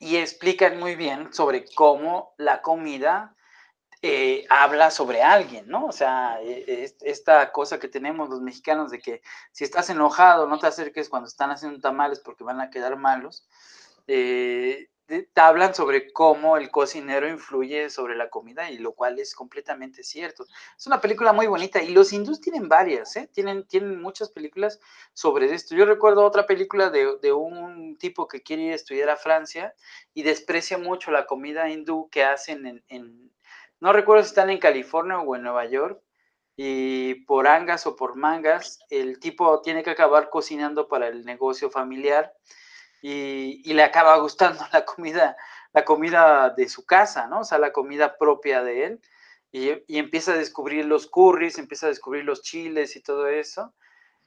Speaker 3: y explican muy bien sobre cómo la comida eh, habla sobre alguien, ¿no? O sea, e, esta cosa que tenemos los mexicanos de que si estás enojado, no te acerques cuando están haciendo tamales porque van a quedar malos. Eh, te hablan sobre cómo el cocinero influye sobre la comida y lo cual es completamente cierto. Es una película muy bonita y los hindús tienen varias, ¿eh? tienen, tienen muchas películas sobre esto. Yo recuerdo otra película de, de, un tipo que quiere ir a estudiar a Francia y desprecia mucho la comida hindú que hacen en, en no recuerdo si están en California o en Nueva York, y por angas o por mangas, el tipo tiene que acabar cocinando para el negocio familiar y, le acaba gustando la comida, la comida de su casa, ¿no? O sea, la comida propia de él. Y, empieza a descubrir los curries, empieza a descubrir los chiles y todo eso.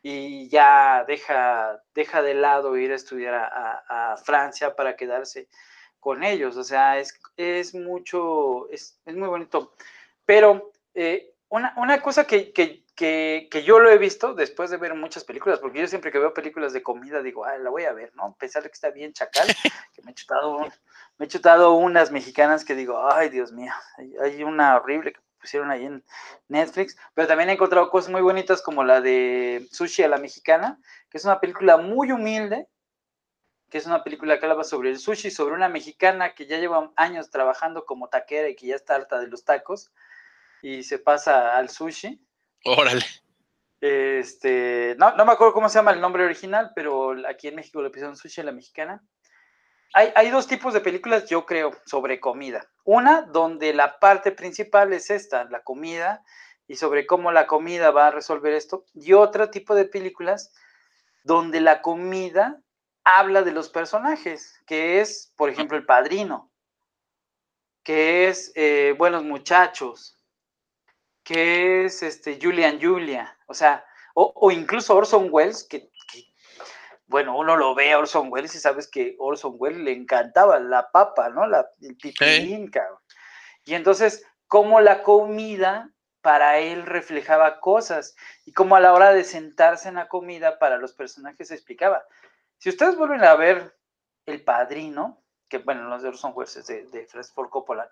Speaker 3: Y ya deja, deja de lado ir a estudiar a Francia para quedarse con ellos. O sea, es, es mucho, es, es, muy bonito. Pero eh, una, una, cosa que, que, que, que, yo lo he visto después de ver muchas películas, porque yo siempre que veo películas de comida digo, la voy a ver, ¿no? Pensar que está bien chacal, que me he chutado, me he chutado unas mexicanas que digo, ay, Dios mío, hay, hay una horrible que pusieron ahí en Netflix, pero también he encontrado cosas muy bonitas como la de Sushi a la Mexicana, que es una película muy humilde, que es una película que habla sobre el sushi, sobre una mexicana que ya lleva años trabajando como taquera y que ya está harta de los tacos y se pasa al sushi.
Speaker 1: Órale.
Speaker 3: Este, no, no me acuerdo cómo se llama el nombre original, pero aquí en México le pusieron sushi a la mexicana. Hay, hay, dos tipos de películas, yo creo, sobre comida. Una donde la parte principal es esta, la comida, y sobre cómo la comida va a resolver esto. Y otro tipo de películas donde la comida habla de los personajes, que es, por ejemplo, el padrino, que es eh, Buenos Muchachos, que es este, Julian Julia, o sea, o, incluso Orson Welles, que, bueno, uno lo ve a Orson Welles y sabes que Orson Welles le encantaba la papa, ¿no? La, el pipilín, cabrón. Y entonces, cómo la comida para él reflejaba cosas y cómo a la hora de sentarse en la comida para los personajes se explicaba. Si ustedes vuelven a ver El Padrino, que bueno, los de Orson Welles de, de Ford Coppola,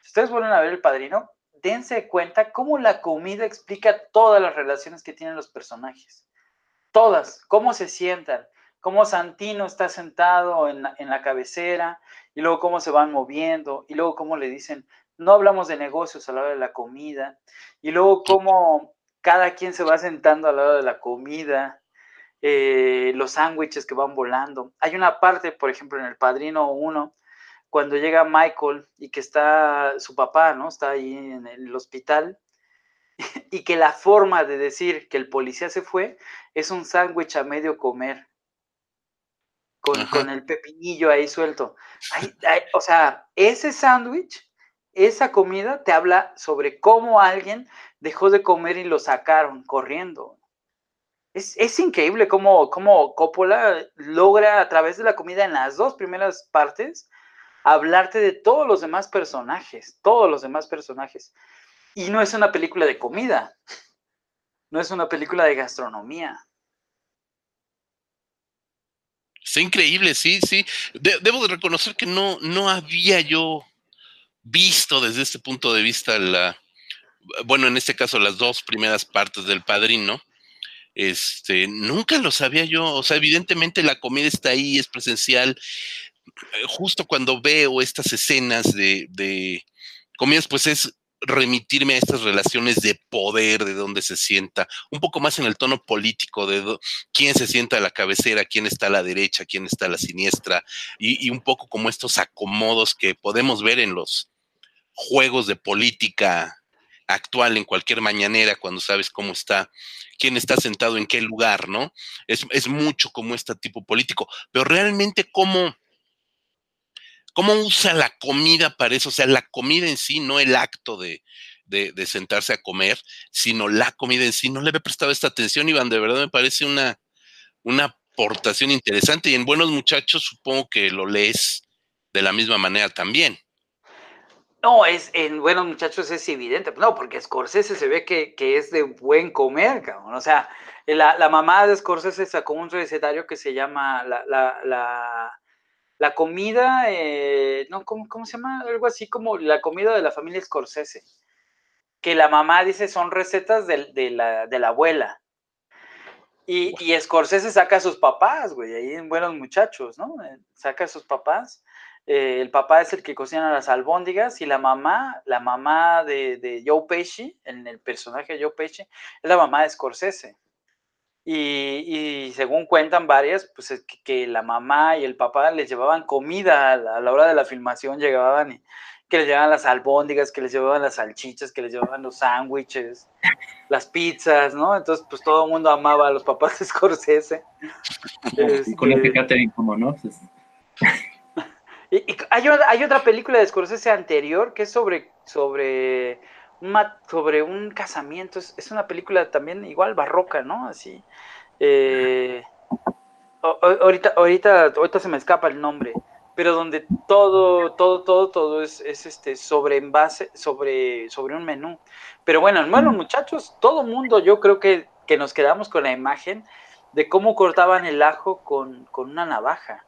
Speaker 3: si ustedes vuelven a ver El Padrino, dense cuenta cómo la comida explica todas las relaciones que tienen los personajes. Todas, cómo se sientan, cómo Santino está sentado en la, en la cabecera, y luego cómo se van moviendo, y luego cómo le dicen, no hablamos de negocios a la hora de la comida, y luego cómo cada quien se va sentando a la hora de la comida, eh, los sándwiches que van volando. Hay una parte, por ejemplo, en El Padrino 1, cuando llega Michael y que está su papá, ¿no? Está ahí en el hospital y que la forma de decir que el policía se fue es un sándwich a medio comer. Con, el pepinillo ahí suelto. o sea, ese sándwich, esa comida te habla sobre cómo alguien dejó de comer y lo sacaron corriendo. Es, increíble cómo, cómo Coppola logra a través de la comida en las dos primeras partes hablarte de todos los demás personajes, todos los demás personajes. Y no es una película de comida, no es una película de gastronomía.
Speaker 1: Es increíble, sí, sí. debo de reconocer que no, no había yo visto desde este punto de vista la, bueno, en este caso las dos primeras partes del Padrino este, nunca lo sabía yo. O sea, evidentemente la comida está ahí, es presencial. Eh, justo cuando veo estas escenas de, de comidas, pues es remitirme a estas relaciones de poder, de dónde se sienta, un poco más en el tono político, de quién se sienta a la cabecera, quién está a la derecha, quién está a la siniestra, y, y, un poco como estos acomodos que podemos ver en los juegos de política actual en cualquier mañanera cuando sabes cómo está, quién está sentado en qué lugar, ¿no? Es, mucho como este tipo político, pero realmente cómo, cómo usa la comida para eso, o sea, la comida en sí, no el acto de, de, sentarse a comer, sino la comida en sí. No le había prestado esta atención, Iván, de verdad me parece una, una aportación interesante y en Buenos Muchachos supongo que lo lees de la misma manera también.
Speaker 3: No, es en Buenos Muchachos es evidente, no, porque Scorsese se ve que, es de buen comer, cabrón. O sea, la, mamá de Scorsese sacó un recetario que se llama la, la, comida, eh, no, ¿cómo, ¿cómo, se llama? Algo así como la comida de la familia Scorsese. Que la mamá dice son recetas de, la, de la abuela. Y, y Scorsese saca a sus papás, güey, ahí en Buenos Muchachos, ¿no? Eh, saca a sus papás eh, el papá es el que cocina las albóndigas y la mamá, la mamá de, Joe Pesci, en el personaje de Joe Pesci, es la mamá de Scorsese. Y, según cuentan varias, pues es que, la mamá y el papá les llevaban comida a la, hora de la filmación, llegaban y que les llevaban las albóndigas, que les llevaban las salchichas, que les llevaban los sándwiches, las pizzas, ¿no? Entonces, pues todo el mundo amaba a los papás de Scorsese.
Speaker 2: y con este catering, como no?
Speaker 3: Y, hay, otra película de Scorsese anterior que es sobre, sobre, un, sobre un casamiento. Es, una película también igual barroca, ¿no? Así. Eh, ahorita, ahorita, ahorita se me escapa el nombre, pero donde todo, todo, todo, todo es, este sobre en base, sobre, sobre un menú. Pero bueno, hermanos muchachos, todo mundo, yo creo que, que nos quedamos con la imagen de cómo cortaban el ajo con, con una navaja.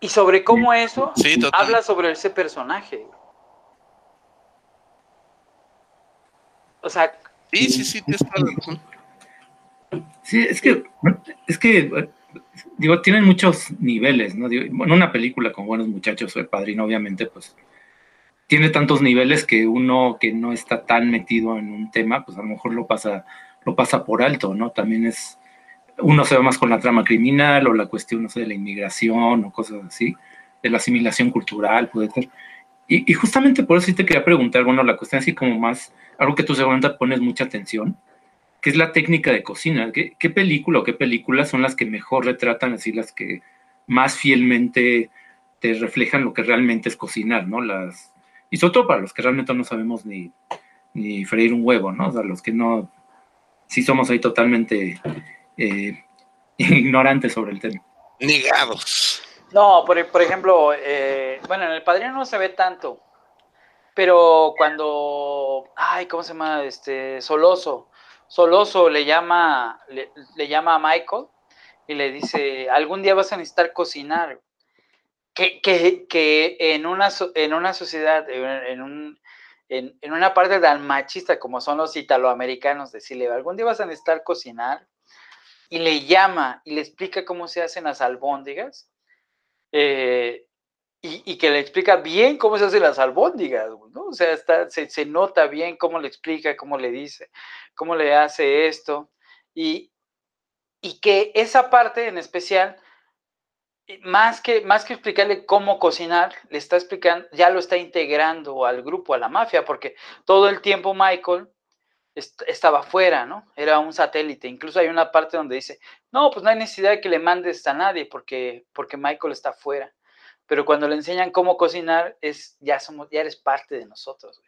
Speaker 3: Y sobre cómo eso habla sobre ese personaje. O sea.
Speaker 1: Sí, sí, sí,
Speaker 2: Sí, es que, es que, digo, tienen muchos niveles, ¿no? bueno, una película con buenos muchachos, el padrino, obviamente, pues, tiene tantos niveles que uno que no está tan metido en un tema, pues a lo mejor lo pasa, lo pasa por alto, ¿no? También es, uno se va más con la trama criminal o la cuestión, no sé, de la inmigración o cosas así, de la asimilación cultural, puede ser. Y, justamente por eso sí te quería preguntar, bueno, la cuestión así como más, algo que tú seguramente pones mucha atención, que es la técnica de cocina. ¿Qué, qué película o qué películas son las que mejor retratan, así las que más fielmente te reflejan lo que realmente es cocinar, ¿no? Las, y sobre todo para los que realmente no sabemos ni, ni freír un huevo, ¿no? O sea, los que no, sí somos ahí totalmente eh, ignorantes sobre el tema.
Speaker 1: Negados.
Speaker 3: No, por, ejemplo, eh, bueno, en el padrino no se ve tanto, pero cuando, ay, ¿cómo se llama? Este, Soloso. Soloso le llama, le, llama a Michael y le dice, algún día vas a necesitar cocinar. Que, que, en, una, en una sociedad, en, un, en, en, una parte tan machista como son los italoamericanos, decirle, algún día vas a necesitar cocinar, y le llama y le explica cómo se hacen las albóndigas, eh, y, que le explica bien cómo se hacen las albóndigas, ¿no? O sea, está, se, nota bien cómo le explica, cómo le dice, cómo le hace esto, y, y que esa parte en especial, eh, más que, más que explicarle cómo cocinar, le está explicando, ya lo está integrando al grupo, a la mafia, porque todo el tiempo Michael estaba fuera, ¿no? Era un satélite. Incluso hay una parte donde dice, no, pues no hay necesidad de que le mandes a nadie porque, porque Michael está fuera. Pero cuando le enseñan cómo cocinar, es, ya, somos, ya eres parte de nosotros.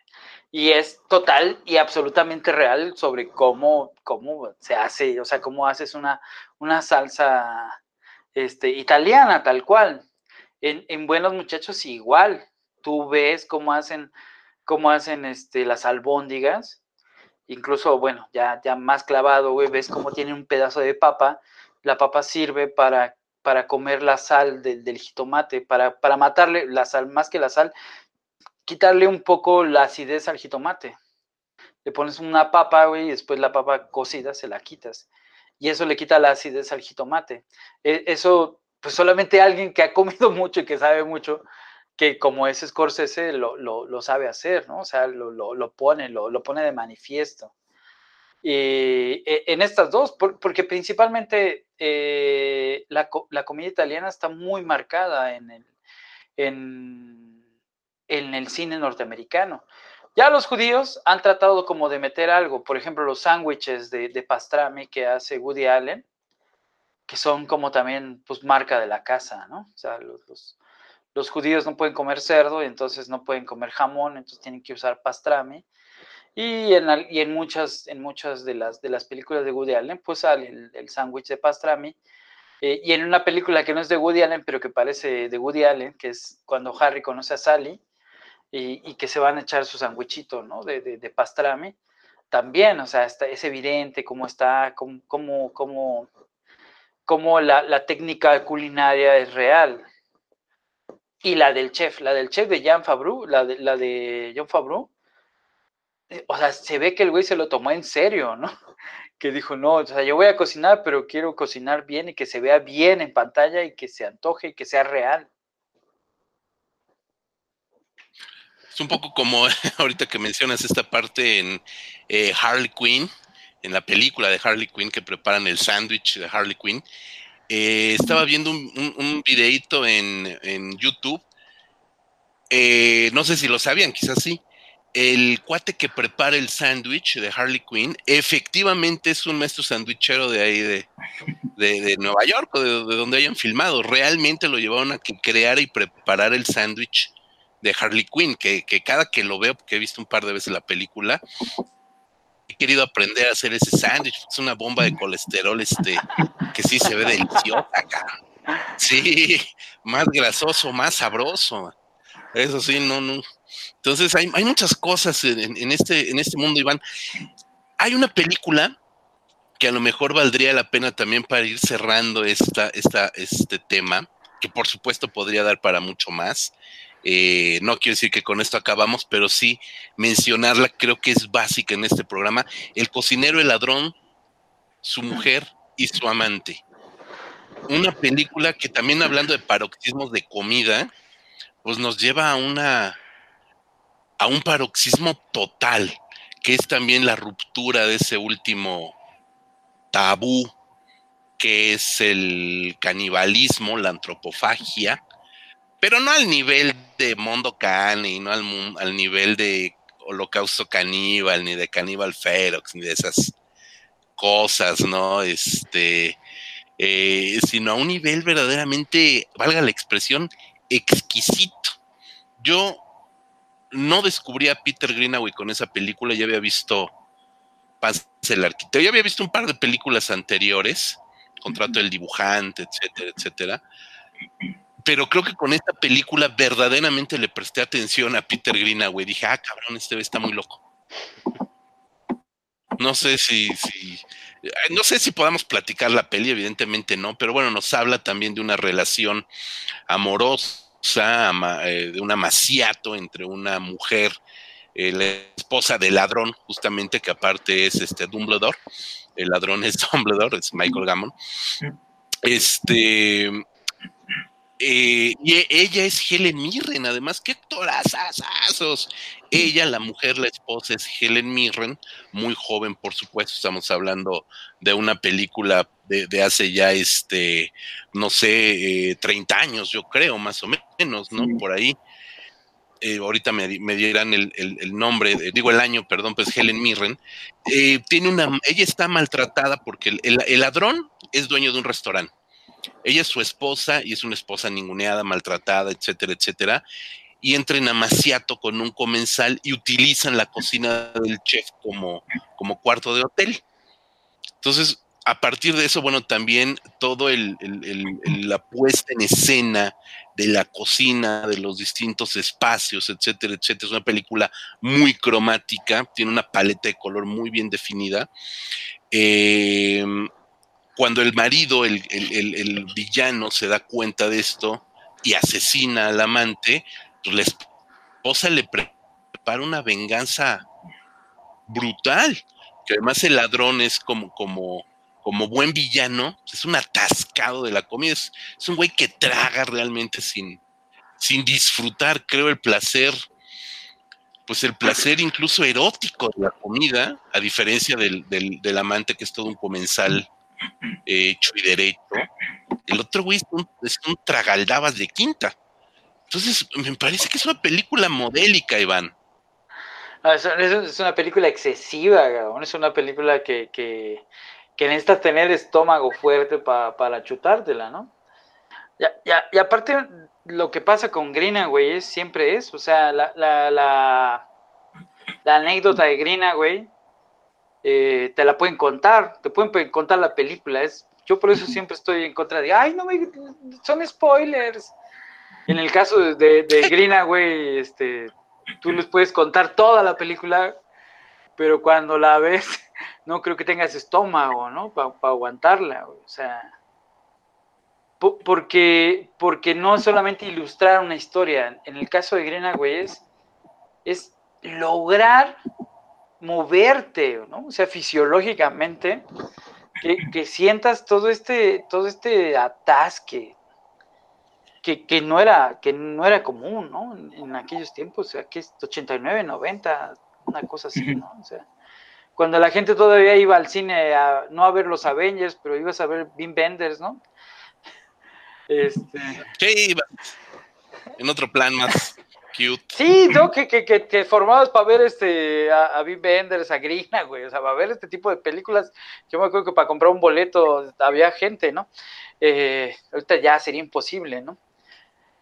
Speaker 3: Y es total y absolutamente real sobre cómo, cómo se hace, o sea, cómo haces una, una salsa este, italiana, tal cual. En, en Buenos Muchachos igual. Tú ves cómo hacen, cómo hacen este, las albóndigas incluso, bueno, ya, ya más clavado, güey, ves cómo tiene un pedazo de papa, la papa sirve para, para comer la sal del, jitomate, para, para matarle la sal, más que la sal, quitarle un poco la acidez al jitomate. Le pones una papa, güey, y después la papa cocida se la quitas. Y eso le quita la acidez al jitomate. E, eso, pues solamente alguien que ha comido mucho y que sabe mucho, que como es Scorsese lo, lo, sabe hacer, ¿no? O sea, lo, lo pone, lo, pone de manifiesto. Y e, en estas dos, porque principalmente eh, la, la, comida italiana está muy marcada en el, en, en el cine norteamericano. Ya los judíos han tratado como de meter algo, por ejemplo, los sándwiches de, de, pastrami que hace Woody Allen, que son como también, pues, marca de la casa, ¿no? O sea, los judíos no pueden comer cerdo, y entonces no pueden comer jamón, entonces tienen que usar pastrami. Y en, y en, muchas, en muchas de las, de las películas de Woody Allen, pues sale el, el sándwich de pastrami. Eh, y en una película que no es de Woody Allen, pero que parece de Woody Allen, que es cuando Harry conoce a Sally y, y que se van a echar su sándwichito, ¿no? De, de, de, pastrami. También, o sea, está, es evidente cómo está, cómo, cómo, cómo, cómo la, la técnica culinaria es real y la del chef, la del chef de Jean Fabru, la de, la de John Fabru, eh, o sea, se ve que el güey se lo tomó en serio, ¿no? Que dijo, no, o sea, yo voy a cocinar, pero quiero cocinar bien y que se vea bien en pantalla y que se antoje y que sea real.
Speaker 1: Es un poco como ahorita que mencionas esta parte en eh, Harley Quinn, en la película de Harley Quinn que preparan el sándwich de Harley Quinn eh, estaba viendo un, un, videito en, en YouTube. Eh, no sé si lo sabían, quizás sí. El cuate que prepara el sándwich de Harley Quinn, efectivamente es un maestro sandwichero de ahí de, de, Nueva York de, de, donde hayan filmado. Realmente lo llevaron a que creara y preparara el sándwich de Harley Quinn, que, cada que lo veo, porque he visto un par de veces la película, querido aprender a hacer ese sándwich, es una bomba de colesterol este que sí se ve deliciosa. Sí, más grasoso, más sabroso. Eso sí, no, no. Entonces hay, hay muchas cosas en, en, este, en este mundo, Iván. Hay una película que a lo mejor valdría la pena también para ir cerrando esta, esta, este tema, que por supuesto podría dar para mucho más. Eh, no quiero decir que con esto acabamos, pero sí mencionarla creo que es básica en este programa. El cocinero, el ladrón, su mujer y su amante. Una película que también hablando de paroxismos de comida, pues nos lleva a una a un paroxismo total, que es también la ruptura de ese último tabú que es el canibalismo, la antropofagia, pero no al nivel de Mondo Cane, no al, al, nivel de Holocausto Caníbal, ni de Caníbal Ferox, ni de esas cosas, ¿no? Este, eh, sino a un nivel verdaderamente, valga la expresión, exquisito. Yo no descubrí a Peter Greenaway con esa película, ya había visto Paz el Arquitecto, ya había visto un par de películas anteriores, Contrato del Dibujante, etcétera, etcétera pero creo que con esta película verdaderamente le presté atención a Peter Greenaway. Dije, ah, cabrón, este está muy loco. No sé si, si, no sé si podamos platicar la peli, evidentemente no, pero bueno, nos habla también de una relación amorosa, eh, de un amaciato entre una mujer, eh, la esposa del ladrón, justamente, que aparte es este Dumbledore, el ladrón es Dumbledore, es Michael Gammon. Este, eh, y ella es Helen Mirren, además, qué actorazazos. Ella, la mujer, la esposa, es Helen Mirren, muy joven, por supuesto. Estamos hablando de una película de, de hace ya, este, no sé, eh, 30 años, yo creo, más o menos, ¿no? Por ahí. Eh, ahorita me, me dieran el, el, el, nombre, digo el año, perdón, pues Helen Mirren. Eh, tiene una, ella está maltratada porque el, el ladrón es dueño de un restaurante ella es su esposa y es una esposa ninguneada, maltratada, etcétera, etcétera. Y entra en amaciato con un comensal y utilizan la cocina del chef como, como cuarto de hotel. Entonces, a partir de eso, bueno, también todo el, la puesta en escena de la cocina, de los distintos espacios, etcétera, etcétera. Es una película muy cromática, tiene una paleta de color muy bien definida. Eh, cuando el marido, el, el, el, villano, se da cuenta de esto y asesina al amante, pues la esposa le prepara una venganza brutal, que además el ladrón es como, como, como buen villano, es un atascado de la comida, es, es un güey que traga realmente sin, sin disfrutar, creo, el placer, pues el placer incluso erótico de la comida, a diferencia del, del, del amante que es todo un comensal hecho y derecho. El otro güey es un, es tragaldabas de quinta. Entonces, me parece que es una película modélica, Iván.
Speaker 3: No, es, es, una película excesiva, es una película que, que, tener estómago fuerte pa, para chutártela, ¿no? Ya, ya, y aparte, lo que pasa con Greenaway es siempre eso, o sea, la, la, la, la anécdota de Greenaway eh, te la pueden contar, te pueden contar la película, es, yo por eso siempre estoy en contra de, ay, no me, son spoilers. En el caso de, de, Greenaway, este, tú les puedes contar toda la película, pero cuando la ves, no creo que tengas estómago, ¿no? Para aguantarla, o sea, porque, porque no solamente ilustrar una historia, en el caso de Greenaway es, es lograr moverte, ¿no? O sea, fisiológicamente, que, sientas todo este, todo este atasque, que, no era, que no era común, ¿no? En, aquellos tiempos, o sea, que es 89, 90, una cosa así, ¿no? O sea, cuando la gente todavía iba al cine a, no a ver los Avengers, pero ibas a ver Bean Benders, ¿no?
Speaker 1: Este... Sí, en otro plan más cute.
Speaker 3: Sí, ¿no? Que, que, que, que formados para ver este, a, a Bean Benders, a Grina, güey, o sea, para ver este tipo de películas, yo me acuerdo que para comprar un boleto había gente, ¿no? Eh, ahorita ya sería imposible, ¿no?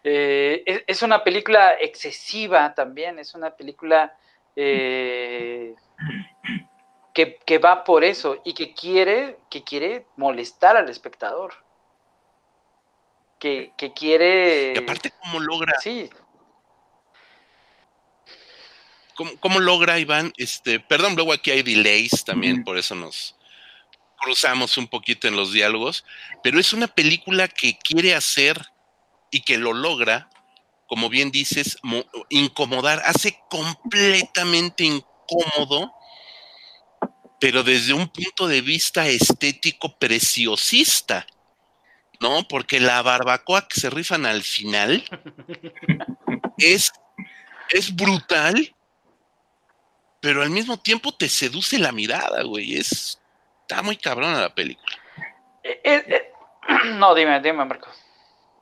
Speaker 3: Eh, es, una película excesiva también, es una película eh, que, va por eso y que quiere, que quiere molestar al espectador. Que, quiere.
Speaker 1: Y aparte, ¿cómo logra?
Speaker 3: Sí.
Speaker 1: ¿Cómo, logra, Iván? Este, perdón, luego aquí hay delays también, por eso nos cruzamos un poquito en los diálogos, pero es una película que quiere hacer y que lo logra, como bien dices, incomodar, hace completamente incómodo, pero desde un punto de vista estético preciosista, ¿no? Porque la barbacoa que se rifan al final es, es brutal, pero al mismo tiempo te seduce la mirada, güey. Es, está muy cabrona la película.
Speaker 3: Eh, eh, eh, no, dime, dime, Marcos.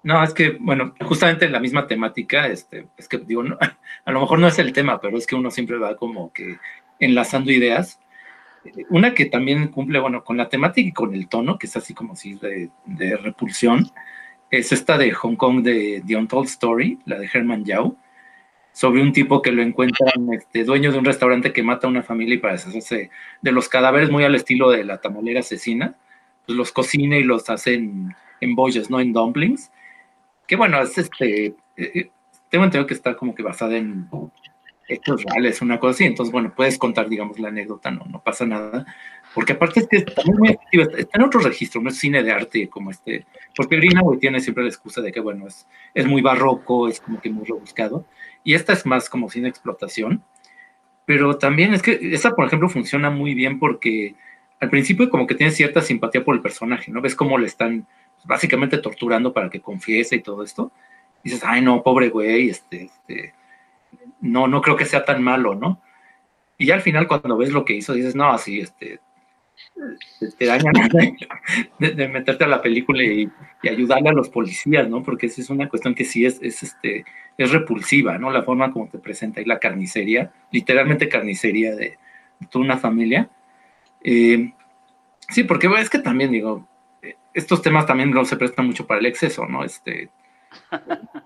Speaker 2: No, es que, bueno, justamente en la misma temática, este, es que digo, a lo mejor no es el tema, pero es que uno siempre va como que enlazando ideas. Una que también cumple, bueno, con la temática y con el tono, que es así como si de, de repulsión, es esta de Hong Kong de The Untold Story, la de Herman Yao, sobre un tipo que lo encuentran este, dueño de un restaurante que mata a una familia y para deshacerse de los cadáveres muy al estilo de la tamalera asesina, pues los cocina y los hace en, bollos, no en dumplings. Que bueno, es este, eh, eh, tengo entendido que está como que basada en hechos reales, una cosa así, entonces bueno, puedes contar, digamos, la anécdota, no, no pasa nada, porque aparte es que está muy está en otro registro, no es cine de arte como este, porque Greenaway tiene siempre la excusa de que, bueno, es, es muy barroco, es como que muy rebuscado, y esta es más como de explotación, pero también es que esta, por ejemplo, funciona muy bien porque al principio como que tienes cierta simpatía por el personaje, ¿no? Ves cómo le están básicamente torturando para que confiese y todo esto. dices, ay, no, pobre güey, este, este, no, no creo que sea tan malo, ¿no? Y ya al final, cuando ves lo que hizo, dices, no, así, este, te dañan de, meterte a la película y, ayudarle a los policías, ¿no? Porque esa es una cuestión que sí es, es, este, es repulsiva, ¿no? La forma como te presenta ahí la carnicería, literalmente carnicería de, toda una familia. Eh, sí, porque es que también digo, estos temas también no se prestan mucho para el exceso, ¿no? Este,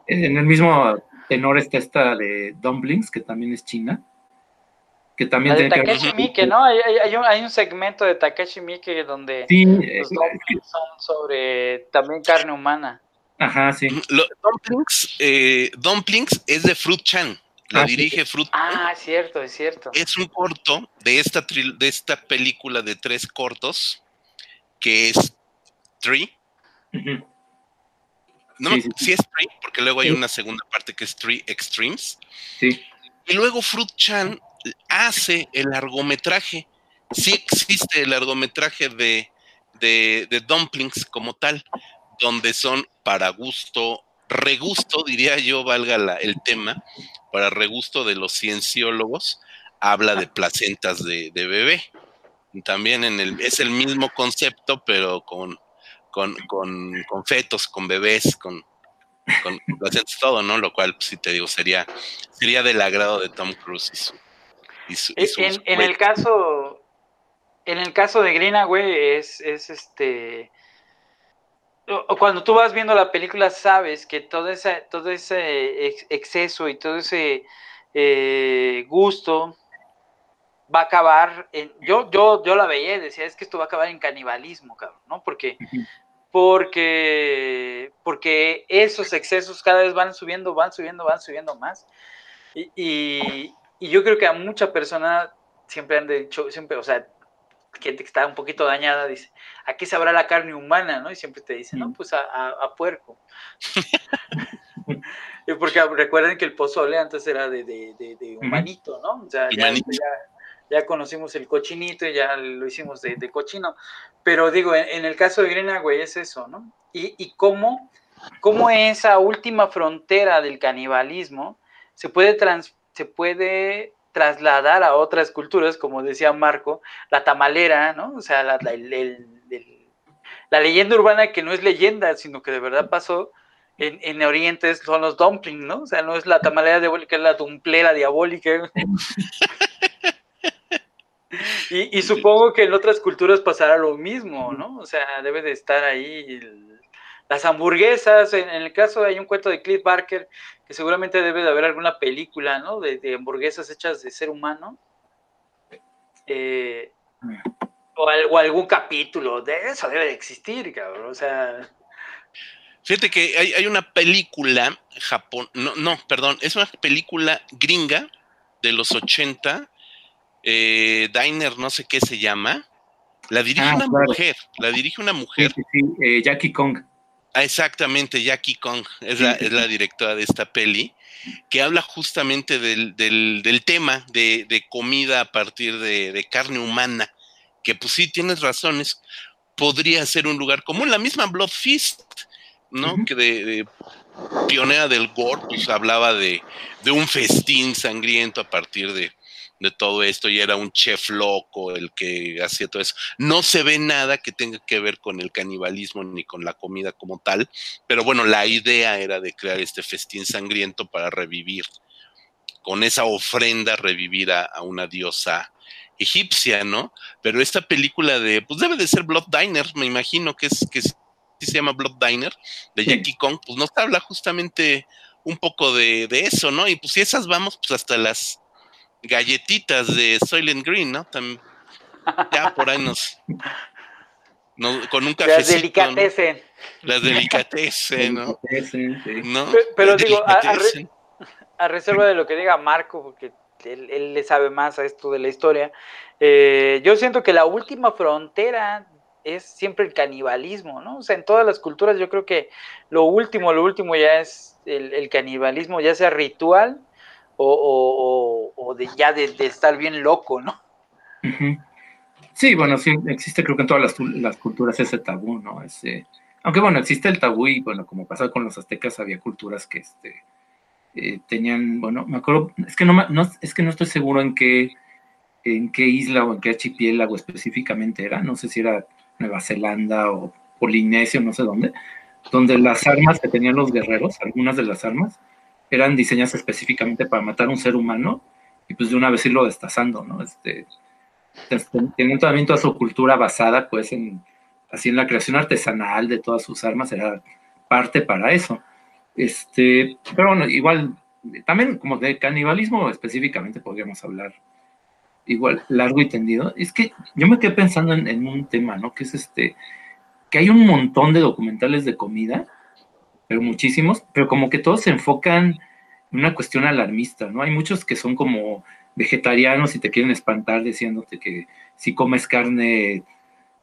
Speaker 2: en el mismo tenor está esta de Dumplings, que también es china, que también
Speaker 3: tiene Takeshi Miike, ¿no? Hay, hay, un, hay, un, segmento de Takeshi Miike donde los dumplings son sobre también carne humana.
Speaker 2: Ajá, sí.
Speaker 1: dumplings, eh, dumplings es de Fruit Chan. La ah, dirige Fruit
Speaker 3: Ah, cierto, es cierto.
Speaker 1: Es un corto de esta, de esta película de tres cortos que es Tree. No, sí, es Tree, porque luego hay una segunda parte que es Tree Extremes.
Speaker 2: Sí.
Speaker 1: Y luego Fruit Chan hace el largometraje. Sí existe el largometraje de, de, Dumplings como tal, donde son para gusto, regusto, diría yo, valga la, el tema, para regusto de los cienciólogos, habla de placentas de, de bebé. También en el, es el mismo concepto, pero con, con, con, con fetos, con bebés, con, con, todo, ¿no? Lo cual, si te digo, sería, sería del agrado de Tom Cruise
Speaker 3: y su, en, el caso, en el caso de Greenaway es, es este cuando tú vas viendo la película sabes que todo ese, todo ese exceso y todo ese eh, gusto va a acabar en, yo, yo, yo la veía y decía, es que esto va a acabar en canibalismo, cabrón, ¿no? Porque, porque, porque esos excesos cada vez van subiendo, van subiendo, van subiendo más. Y, y, y yo creo que a mucha persona siempre han dicho, siempre, o sea, que está un poquito dañada dice, ¿a qué sabrá la carne humana? ¿no? Y siempre te dice, no, pues a, a, puerco. Porque recuerden que el pozole antes era de, de, de, humanito, ¿no? O sea, ya, ya, conocimos el cochinito y ya lo hicimos de, cochino. Pero digo, en, el caso de Grena, güey, es eso, ¿no? Y, y cómo, cómo esa última frontera del canibalismo se puede, trans, se puede trasladar a otras culturas, como decía Marco, la tamalera, ¿no? O sea, la, leyenda urbana que no es leyenda, sino que de verdad pasó en, en Oriente son los dumplings, ¿no? O sea, no es la tamalera diabólica, es la dumplera diabólica. y, y, supongo que en otras culturas pasará lo mismo, ¿no? O sea, debe de estar ahí las hamburguesas, en, el caso hay un cuento de Cliff Barker, que seguramente debe de haber alguna película, ¿no? De, hamburguesas hechas de ser humano. Eh, o, algún capítulo de eso debe de existir, cabrón. O sea.
Speaker 1: Fíjate que hay, una película Japón, no, no, perdón, es una película gringa de los 80, eh, Diner, no sé qué se llama. La dirige ah, una mujer, la dirige una mujer.
Speaker 2: Sí, sí, eh, Jackie Kong.
Speaker 1: Ah, exactamente, Jackie Kong es la, es la directora de esta peli, que habla justamente del, del, tema de, de, comida a partir de, de, carne humana, que pues sí, tienes razones, podría ser un lugar como la misma Blood Feast, ¿no? Que de, pionera del gore, pues hablaba de, de un festín sangriento a partir de, de todo esto y era un chef loco el que hacía todo eso. No se ve nada que tenga que ver con el canibalismo ni con la comida como tal, pero bueno, la idea era de crear este festín sangriento para revivir, con esa ofrenda, revivir a, una diosa egipcia, ¿no? Pero esta película de, pues debe de ser Blood Diner, me imagino que es, que se llama Blood Diner, de Jackie Kong, pues nos habla justamente un poco de, de eso, ¿no? Y pues si esas vamos, pues hasta las galletitas de Soylent Green, ¿no? ya por ahí nos, con un cafecito. Las
Speaker 3: delicatecen.
Speaker 1: Las delicatecen, ¿no?
Speaker 3: Pero, digo, a, reserva de lo que diga Marco, porque él, le sabe más a esto de la historia, eh, yo siento que la última frontera es siempre el canibalismo, ¿no? O sea, en todas las culturas yo creo que lo último, lo último ya es el, el canibalismo, ya sea ritual o, de ya de, estar bien loco, ¿no?
Speaker 2: Sí, bueno, sí, existe creo que en todas las, culturas ese tabú, ¿no? Ese, aunque bueno, existe el tabú y bueno, como pasaba con los aztecas, había culturas que este, eh, tenían, bueno, me acuerdo, es que no, es que no estoy seguro en qué, en qué isla o en qué archipiélago específicamente era, no sé si era Nueva Zelanda o Polinesia, no sé dónde, donde las armas que tenían los guerreros, algunas de las armas, eran diseñadas específicamente para matar a un ser humano y pues de una vez irlo destazando, ¿no? Este, tienen también toda su cultura basada pues en, así en la creación artesanal de todas sus armas, era parte para eso. Este, pero bueno, igual, también como de canibalismo específicamente podríamos hablar igual largo y tendido. Es que yo me quedé pensando en, en un tema, ¿no? Que es este, que hay un montón de documentales de comida pero muchísimos, pero como que todos se enfocan en una cuestión alarmista, ¿no? Hay muchos que son como vegetarianos y te quieren espantar diciéndote que si comes carne,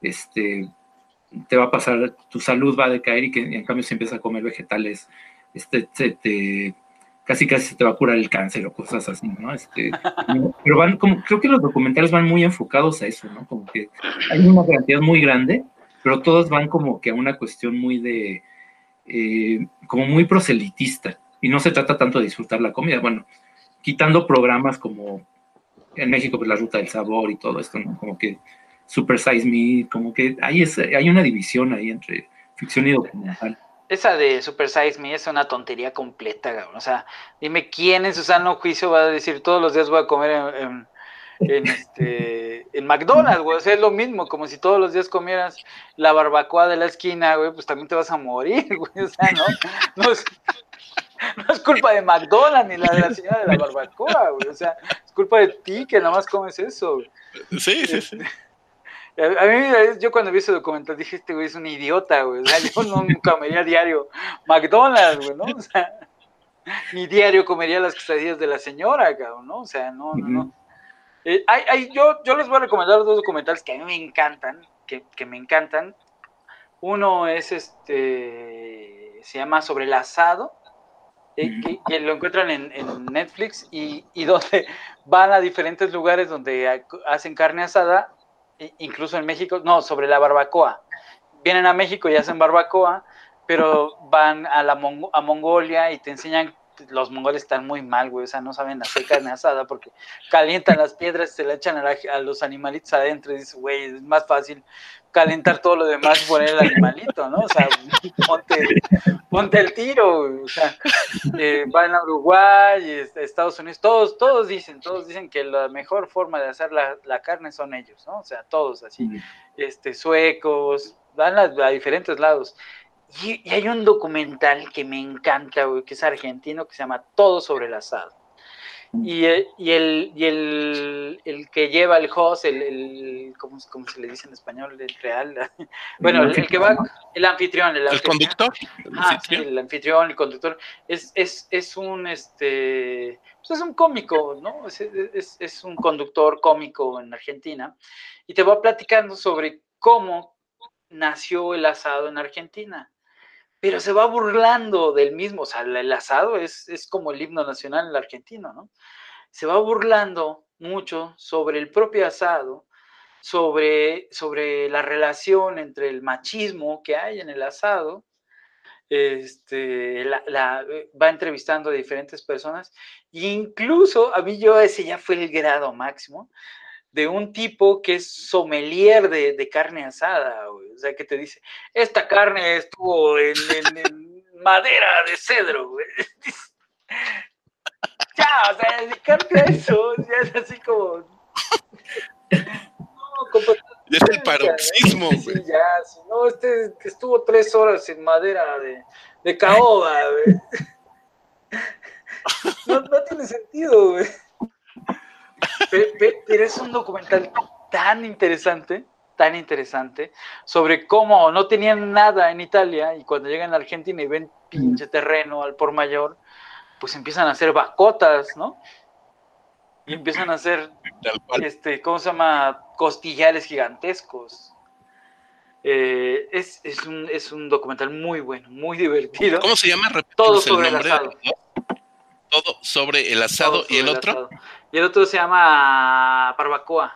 Speaker 2: este, te va a pasar, tu salud va a decaer y que en cambio si empiezas a comer vegetales, este, te, casi casi se te va a curar el cáncer o cosas así, ¿no? Este, pero van como, creo que los documentales van muy enfocados a eso, ¿no? Como que hay una cantidad muy grande, pero todos van como que a una cuestión muy de, eh, como muy proselitista y no se trata tanto de disfrutar la comida. Bueno, quitando programas como en México, pues la ruta del sabor y todo esto, ¿no? Como que Super Size Me, como que hay, hay una división ahí entre ficción y documental.
Speaker 3: Esa de Super Size Me es una tontería completa, O sea, dime quién en su sano juicio va a decir todos los días voy a comer en, este, en McDonald's, güey. O sea, es lo mismo, como si todos los días comieras la barbacoa de la esquina, güey, pues también te vas a morir, güey. O sea, ¿no? No es, no es culpa de McDonald's ni la de la señora de la barbacoa, güey. O sea, es culpa de ti que nada más comes eso, güey.
Speaker 1: Sí, sí, sí.
Speaker 3: A mí, yo cuando vi ese documental dije, este güey es un idiota, güey. O sea, yo nunca comería diario McDonald's, güey, ¿no? O sea, ni diario comería las quesadillas de la señora, cabrón, ¿no? O sea, no, no, no. Eh, hay, hay, yo, yo les voy a recomendar dos documentales que a mí me encantan, que, que me encantan. Uno es este, se llama Sobre el asado, eh, que, que, lo encuentran en, en Netflix y, y, donde van a diferentes lugares donde hacen carne asada incluso en México, no, sobre la barbacoa. Vienen a México y hacen barbacoa, pero van a, la a Mongolia y te enseñan, los mongoles están muy mal, güey, o sea, no saben hacer carne asada porque calientan las piedras, se le echan a, a los animalitos adentro y dices, güey, es más fácil calentar todo lo demás y poner el animalito, ¿no? O sea, ponte, ponte el tiro, o sea, eh, van a Uruguay, y Estados Unidos, todos, todos dicen, todos dicen que la mejor forma de hacer la, la carne son ellos, ¿no? O sea, todos así, este, suecos, van a, a diferentes lados. Y, y, hay un documental que me encanta, güey, que es argentino, que se llama Todo sobre el asado. Y, y, el, y el, el, que lleva el host, el, el ¿cómo, ¿cómo, se le dice en español? El real. Bueno, el, el que va, el anfitrión. ¿El,
Speaker 1: anfitrión. conductor?
Speaker 3: Ah, sí, el anfitrión, el conductor. Es, es, es un, este, pues es un cómico, ¿no? Es, es, es un conductor cómico en Argentina. Y te va platicando sobre cómo nació el asado en Argentina pero se va burlando del mismo, o sea, el asado es, es como el himno nacional el argentino, ¿no? Se va burlando mucho sobre el propio asado, sobre, sobre la relación entre el machismo que hay en el asado, este, la, la, va entrevistando a diferentes personas, e incluso a mí yo ese ya fue el grado máximo, de un tipo que es sommelier de, de carne asada, güey. o sea, que te dice, esta carne estuvo en, en, en madera de cedro, güey. ya, o sea, dedicarte a eso, ya es así como...
Speaker 1: No, como... Ya es el paroxismo,
Speaker 3: güey. Sí, ya, sí, no, este estuvo tres horas en madera de, de caoba, güey. No, no tiene sentido, güey. Pero, es un documental tan interesante, tan interesante, sobre cómo no tenían nada en Italia y cuando llegan a Argentina y ven pinche terreno al por mayor, pues empiezan a hacer bacotas, ¿no? Y empiezan a hacer, este, ¿cómo se llama? Costillares gigantescos. Eh, es, es, un, es, un, documental muy bueno, muy divertido.
Speaker 1: ¿Cómo se llama?
Speaker 3: Todo sobre el, el asado.
Speaker 1: Todo sobre el asado y el otro. Asado.
Speaker 3: Y el otro se llama Barbacoa.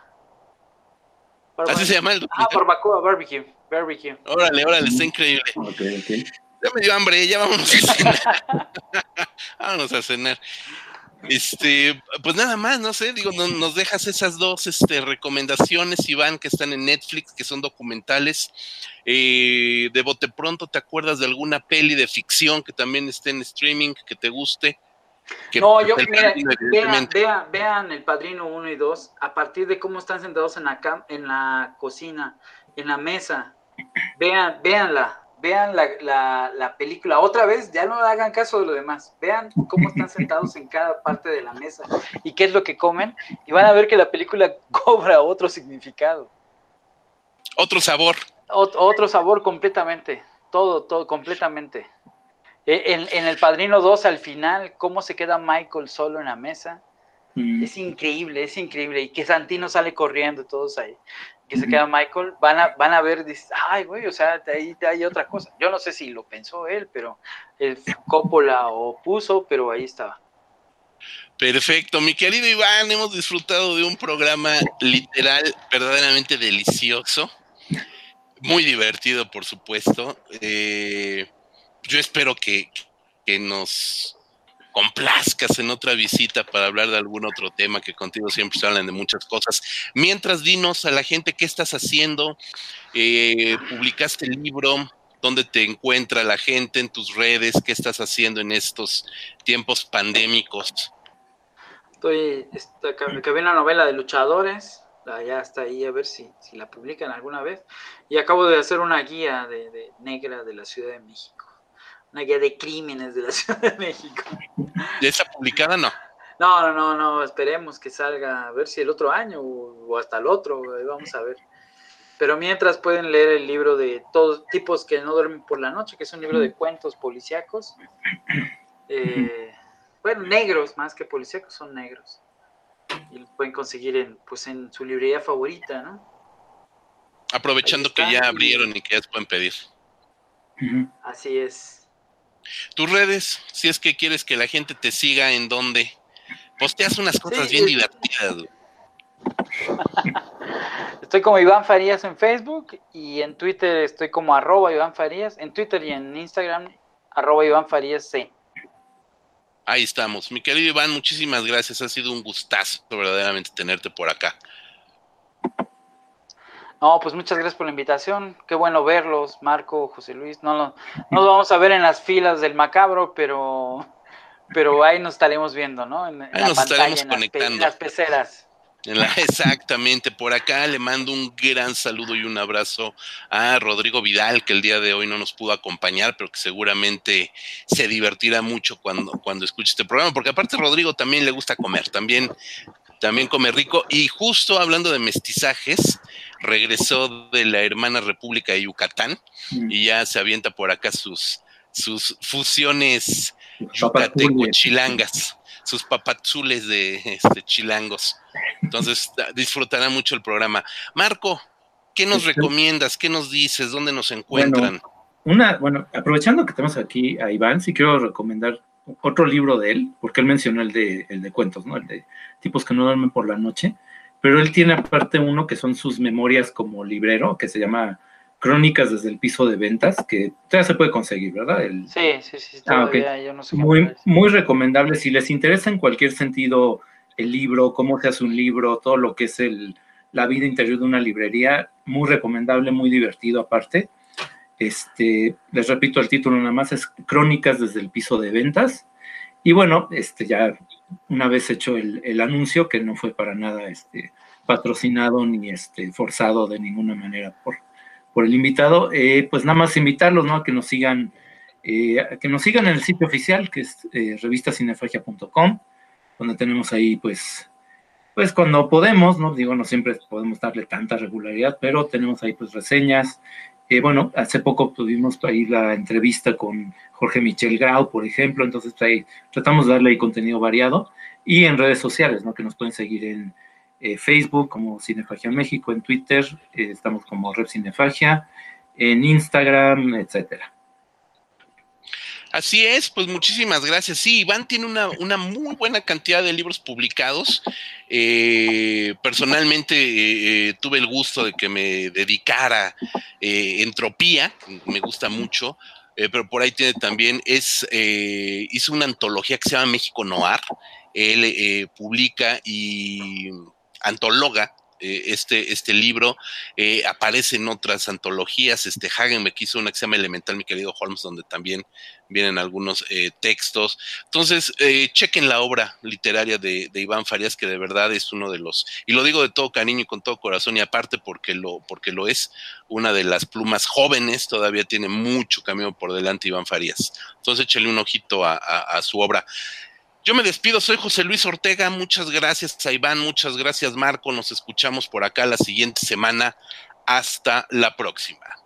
Speaker 1: Barbacoa. Así se llama el
Speaker 3: Ah, Barbacoa, Barbecue. Barbecue.
Speaker 1: Órale, órale, está increíble.
Speaker 2: Okay, okay.
Speaker 1: Ya me dio hambre, ya vámonos a cenar. vámonos a cenar. Este, pues nada más, no sé, digo, no, nos dejas esas dos este, recomendaciones, Iván, que están en Netflix, que son documentales. Eh, de bote pronto, ¿te acuerdas de alguna peli de ficción que también esté en streaming, que te guste?
Speaker 3: No, yo, mira, vean, vean, vean, El Padrino 1 y 2, a partir de cómo están sentados en la, en la cocina, en la mesa, vean, vean la, la, la, película otra vez, ya no hagan caso de lo demás, vean cómo están sentados en cada parte de la mesa y qué es lo que comen, y van a ver que la película cobra otro significado.
Speaker 1: Otro sabor.
Speaker 3: Ot otro sabor completamente, todo, todo, completamente. E, en, en, El Padrino 2, al final, cómo se queda Michael solo en la mesa. Mm. Es increíble, es increíble. Y que Santino sale corriendo, todos ahí. Que se queda Michael, van a, van a ver, dice, ay, güey, o sea, ahí hay otra cosa. Yo no sé si lo pensó él, pero el Coppola o puso, pero ahí estaba.
Speaker 1: Perfecto, mi querido Iván, hemos disfrutado de un programa literal verdaderamente delicioso, muy divertido, por supuesto. Eh, yo espero que, que nos complazcas en otra visita para hablar de algún otro tema que contigo siempre se hablan de muchas cosas. Mientras dinos a la gente qué estás haciendo, eh, publicaste el libro, dónde te encuentra la gente en tus redes, qué estás haciendo en estos tiempos pandémicos.
Speaker 3: Estoy, estoy acabé una novela de luchadores, ya está ahí a ver si, si la publican alguna vez. Y acabo de hacer una guía de, negra de la Ciudad de México. Una guía de crímenes de la Ciudad de México.
Speaker 1: ¿Ya está publicada no?
Speaker 3: No, no, no, no, esperemos que salga, a ver si el otro año o, hasta el otro, vamos a ver. Pero mientras pueden leer el libro de todos tipos que no duermen por la noche, que es un libro de cuentos policíacos. Eh, bueno, negros más que policíacos, son negros. Y los pueden conseguir en, pues, en su librería favorita, ¿no?
Speaker 1: Aprovechando que ya abrieron y que ya se pueden pedir.
Speaker 3: Así es.
Speaker 1: Tus redes, si es que quieres que la gente te siga, ¿en dónde? Posteas unas cosas bien divertidas.
Speaker 3: Estoy como Iván Farías en Facebook y en Twitter estoy como arroba Iván Farías, en Twitter y en Instagram arroba Iván Farías C.
Speaker 1: Ahí estamos. Mi querido Iván, muchísimas gracias. Ha sido un gustazo verdaderamente tenerte por acá.
Speaker 3: No, pues muchas gracias por la invitación. Qué bueno verlos, Marco, José Luis. No, no, no lo vamos a ver en las filas del macabro, pero, pero ahí nos estaremos viendo, ¿no?
Speaker 1: En, ahí nos estaremos conectando.
Speaker 3: En las peceras.
Speaker 1: exactamente, por acá le mando un gran saludo y un abrazo a Rodrigo Vidal, que el día de hoy no nos pudo acompañar, pero que seguramente se divertirá mucho cuando, cuando escuche este programa, porque aparte Rodrigo también le gusta comer, también, también come rico. Y justo hablando de mestizajes, regresó de la hermana República de Yucatán mm. y ya se avienta por acá sus, sus fusiones yucateco-chilangas sus papazules de este, chilangos. Entonces disfrutará mucho el programa. Marco, ¿qué nos este, recomiendas? ¿Qué nos dices? ¿Dónde nos encuentran?
Speaker 2: una, bueno, aprovechando que tenemos aquí a Iván, sí quiero recomendar otro libro de él, porque él mencionó el de, el de cuentos, ¿no? El de tipos que no duermen por la noche, pero él tiene aparte uno que son sus memorias como librero, que se llama Crónicas desde el piso de ventas, que todavía se puede conseguir, ¿verdad?
Speaker 3: sí, sí, sí, ah, todavía yo no sé
Speaker 2: muy, muy recomendable. Si les interesa en cualquier sentido el libro, cómo se hace un libro, todo lo que es el, la vida interior de una librería, muy recomendable, muy divertido aparte. Este, les repito el título nada más, es Crónicas desde el piso de ventas. Y bueno, este, ya una vez hecho el, el anuncio, que no fue para nada este, patrocinado ni este, forzado de ninguna manera por, por el invitado, eh, pues nada más invitarlos, ¿no? A que nos sigan, eh, que nos sigan en el sitio oficial, que es eh, donde tenemos ahí, pues, pues cuando podemos, ¿no? Digo, no siempre podemos darle tanta regularidad, pero tenemos ahí, pues, reseñas. Bueno, hace poco tuvimos ahí la entrevista con Jorge Michel Grau, por ejemplo, entonces ahí tratamos de darle ahí contenido variado. Y en redes sociales, ¿no? Que nos pueden seguir en eh, Facebook como Cinefagia México, en Twitter eh, estamos como Rep Cinefagia, en Instagram, etcétera.
Speaker 1: Así es, pues muchísimas gracias. Sí, Iván tiene una, muy buena cantidad de libros publicados. Eh, personalmente tuve el gusto de que me dedicara Entropía, me gusta mucho, pero por ahí tiene también, es, hizo una antología que se llama México Noir. Él publica y antologa eh, este, este libro, eh, aparece en otras antologías, este me hizo una que se llama Elemental, mi querido Holmes, donde también vienen algunos eh, textos. Entonces, chequen la obra literaria de, Iván Farías, que de verdad es uno de los, y lo digo de todo cariño y con todo corazón, y aparte porque lo, porque lo es, una de las plumas jóvenes, todavía tiene mucho camino por delante Iván Farías. Entonces, échale un ojito a su obra. Yo me despido, soy José Luis Ortega, muchas gracias a Iván, muchas gracias Marco, nos escuchamos por acá la siguiente semana, hasta la próxima.